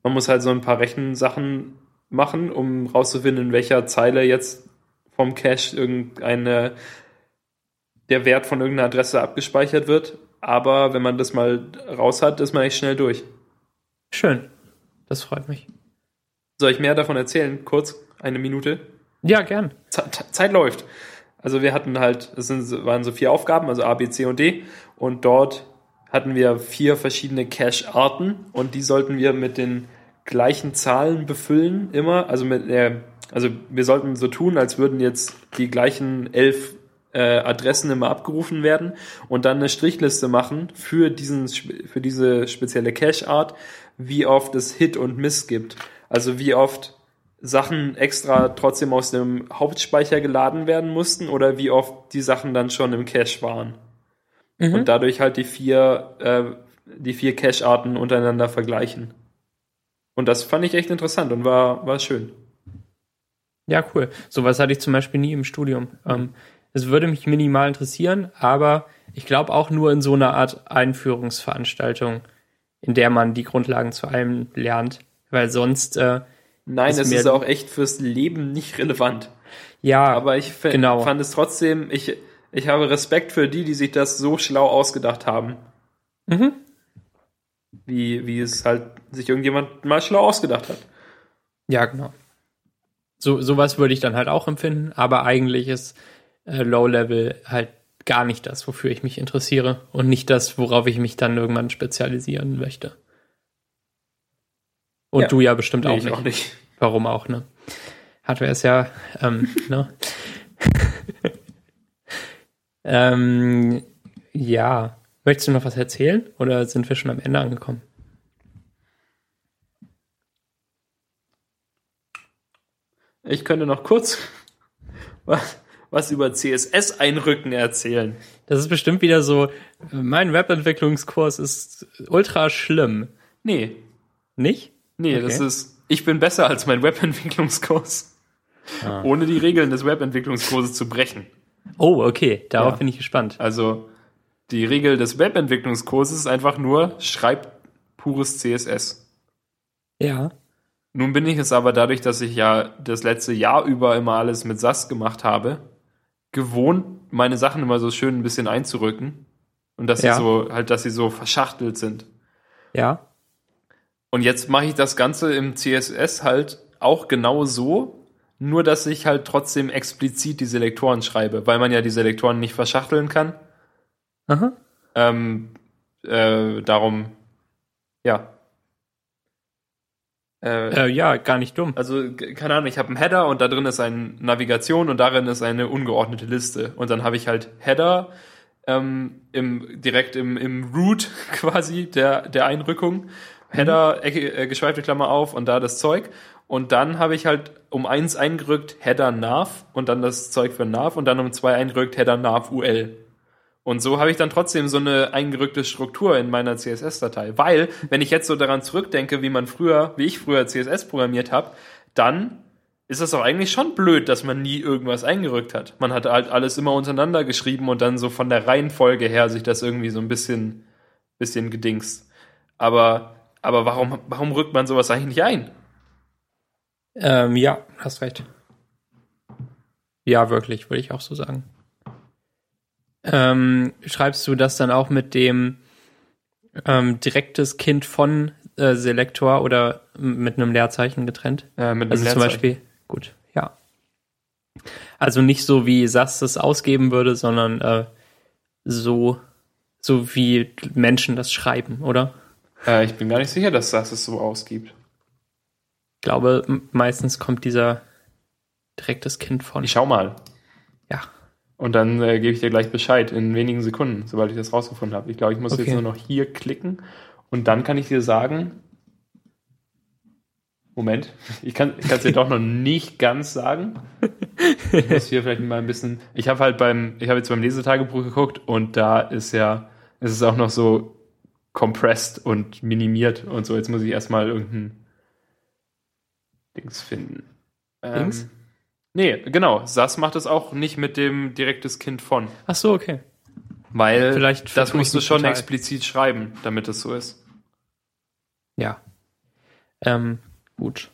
man muss halt so ein paar Rechensachen machen, um rauszufinden, in welcher Zeile jetzt vom Cache irgendeine der Wert von irgendeiner Adresse abgespeichert wird. Aber wenn man das mal raus hat, ist man echt schnell durch. Schön. Das freut mich. Soll ich mehr davon erzählen? Kurz, eine Minute. Ja, gern. Zeit, Zeit läuft. Also wir hatten halt, es sind, waren so vier Aufgaben, also A, B, C und D. Und dort hatten wir vier verschiedene Cache-Arten und die sollten wir mit den gleichen Zahlen befüllen, immer. Also mit der, also wir sollten so tun, als würden jetzt die gleichen elf äh, Adressen immer abgerufen werden und dann eine Strichliste machen für diesen, für diese spezielle Cache-Art, wie oft es Hit und Miss gibt. Also wie oft Sachen extra trotzdem aus dem Hauptspeicher geladen werden mussten oder wie oft die Sachen dann schon im Cache waren. Mhm. Und dadurch halt die vier, äh, die vier Cache-Arten untereinander vergleichen. Und das fand ich echt interessant und war, war schön. Ja, cool. Sowas hatte ich zum Beispiel nie im Studium. Ähm, es würde mich minimal interessieren, aber ich glaube auch nur in so einer Art Einführungsveranstaltung, in der man die Grundlagen zu allem lernt. Weil sonst, äh, Nein, Ist es ist auch echt fürs Leben nicht relevant. ja, Aber ich genau. fand es trotzdem, ich, ich habe Respekt für die, die sich das so schlau ausgedacht haben. Mhm. Wie, wie es halt sich irgendjemand mal schlau ausgedacht hat. Ja, genau. So, sowas würde ich dann halt auch empfinden, aber eigentlich ist äh, Low Level halt gar nicht das, wofür ich mich interessiere und nicht das, worauf ich mich dann irgendwann spezialisieren möchte. Und Ja. du ja bestimmt Nee, auch, ich nicht. auch nicht. Warum auch, ne? Hardware ist ja, ähm, ne? ähm, ja. Möchtest du noch was erzählen oder sind wir schon am Ende angekommen? Ich könnte noch kurz was, was über CSS-Einrücken erzählen. Das ist bestimmt wieder so, mein Webentwicklungskurs ist ultra schlimm. Nee, Nicht? nee, Okay. das ist, ich bin besser als mein Webentwicklungskurs, Ah. ohne die Regeln des Webentwicklungskurses zu brechen. Oh, okay. Darauf Ja. bin ich gespannt. Also, die Regel des Webentwicklungskurses ist einfach nur, schreib pures CSS. Ja. Nun bin ich es aber dadurch, dass ich ja das letzte Jahr über immer alles mit SAS gemacht habe, gewohnt, meine Sachen immer so schön ein bisschen einzurücken. Und dass Ja. sie so, halt, dass sie so verschachtelt sind. Ja. Und jetzt mache ich das Ganze im CSS halt auch genau so, nur dass ich halt trotzdem explizit die Selektoren schreibe, weil man ja die Selektoren nicht verschachteln kann. Aha. Ähm, äh, darum, ja. Äh, Äh, ja, gar nicht dumm. also, keine Ahnung, ich habe einen Header und da drin ist eine Navigation und darin ist eine ungeordnete Liste. Und dann habe ich halt Header ähm, im, direkt im, im Root quasi der, der Einrückung. Header, Ecke, äh, geschweifte Klammer auf und da das Zeug. Und dann habe ich halt um eins eingerückt Header Nav und dann das Zeug für Nav und dann um zwei eingerückt Header Nav UL. Und so habe ich dann trotzdem so eine eingerückte Struktur in meiner CSS-Datei. Weil, wenn ich jetzt so daran zurückdenke, wie man früher, wie ich früher CSS programmiert habe, dann ist das doch eigentlich schon blöd, dass man nie irgendwas eingerückt hat. Man hat halt alles immer untereinander geschrieben und dann so von der Reihenfolge her sich das irgendwie so ein bisschen, bisschen gedingst. Aber, aber warum, warum rückt man sowas eigentlich nicht ein? Ähm, ja, hast recht. Ja, wirklich, würde ich auch so sagen. Ähm, schreibst du das dann auch mit dem ähm, direktes Kind von äh, Selektor oder mit einem Leerzeichen getrennt? Äh, mit einem Also zum Leerzeichen. Beispiel, gut, ja. Also nicht so, wie SAS es ausgeben würde, sondern äh, so, so wie Menschen das schreiben, oder? Äh, ich bin gar nicht sicher, dass das es so ausgibt. Ich glaube, meistens kommt dieser direktes Kind von. Ich schau mal. Und dann äh, gebe ich dir gleich Bescheid in wenigen Sekunden, sobald ich das rausgefunden habe. Ich glaube, ich muss Okay. jetzt nur noch hier klicken und dann kann ich dir sagen. Moment, ich kann es dir doch noch nicht ganz sagen. Ich muss hier vielleicht mal ein bisschen. Ich habe halt beim, ich habe jetzt beim Lesetagebuch geguckt und da ist ja, es ist auch noch so compressed und minimiert und so. Jetzt muss ich erstmal irgendein Dings finden. Dings? Ähm, Nee, genau. SAS macht es auch nicht mit dem direktes Kind von. Ach so, okay. Weil Vielleicht das musst du schon total. explizit schreiben, damit es so ist. Ja. Ähm, gut.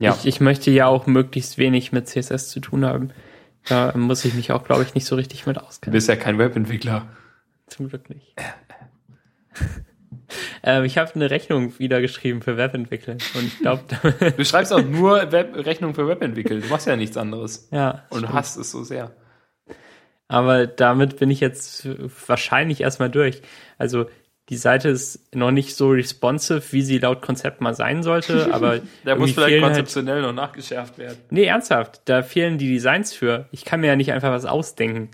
Ja. Ich, ich möchte ja auch möglichst wenig mit CSS zu tun haben. Da muss ich mich auch, glaube ich, nicht so richtig mit Du auskennen. bist ja kein Webentwickler. Zum Glück nicht. ähm, ich habe eine Rechnung wieder geschrieben für Webentwickeln und ich glaube, Du schreibst auch nur Web Rechnung für Webentwickeln. Du machst ja nichts anderes. ja. Und du stimmt. hasst es so sehr. Aber damit bin ich jetzt wahrscheinlich erstmal durch. Also die Seite ist noch nicht so responsive, wie sie laut Konzept mal sein sollte, aber Da muss vielleicht halt, konzeptionell noch nachgeschärft werden. Nee, ernsthaft, da fehlen die Designs für. Ich kann mir ja nicht einfach was ausdenken.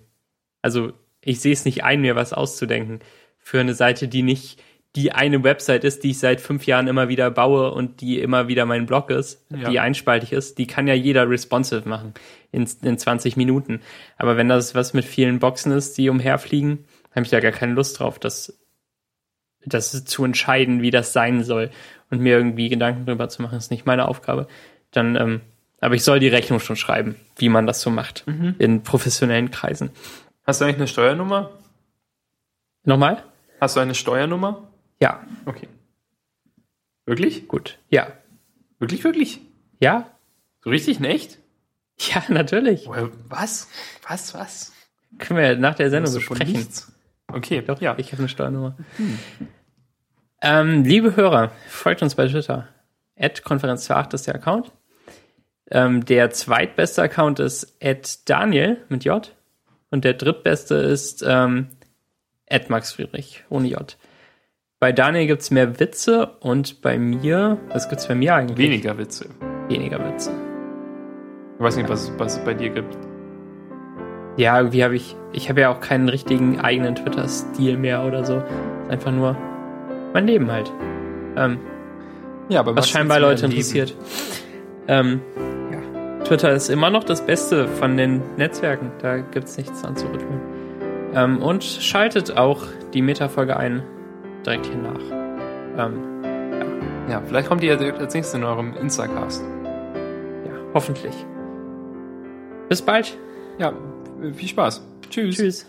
Also, ich sehe es nicht ein, mir was auszudenken für eine Seite, die nicht die eine Website ist, die ich seit fünf Jahren immer wieder baue und die immer wieder mein Blog ist, Ja. die einspaltig ist, die kann ja jeder responsive machen in, in 20 Minuten. Aber wenn das was mit vielen Boxen ist, die umherfliegen, habe ich da gar keine Lust drauf, das, das zu entscheiden, wie das sein soll und mir irgendwie Gedanken drüber zu machen, ist nicht meine Aufgabe. Dann, ähm, aber ich soll die Rechnung schon schreiben, wie man das so macht in professionellen Kreisen. Hast du eigentlich eine Steuernummer? Nochmal? Hast du eine Steuernummer? Ja, Okay. Wirklich? gut. Ja. Wirklich, wirklich? Ja? So richtig in echt? Ja, natürlich. Was? Was, was? Können wir nach der Sendung besprechen. Okay, Doch, ja. ich habe eine Steuernummer. Ähm, liebe Hörer, folgt uns bei Twitter. At Konferenz 8 ist der Account. Ähm, der zweitbeste Account ist at Daniel mit J. Und der drittbeste ist ähm, at Max Friedrich ohne J. Bei Daniel gibt's mehr Witze und bei mir, was gibt's bei mir eigentlich? Weniger Witze. Weniger Witze. Ich weiß nicht, was, was es bei dir gibt. Ja, irgendwie habe ich, ich habe ja auch keinen richtigen eigenen Twitter-Stil mehr oder so. Ist einfach nur mein Leben halt. Ähm, Ja, aber was scheinbar Leute interessiert. Ähm, ja. Twitter ist immer noch das Beste von den Netzwerken. Da gibt's nichts dran zu rütteln. Ähm, und schaltet auch die Meta-Folge ein. Direkt hier nach. Ähm, Ja, vielleicht kommt ja als nächstes in eurem Instacast. ja, hoffentlich. Bis bald. Ja, viel Spaß. Tschüss. Tschüss.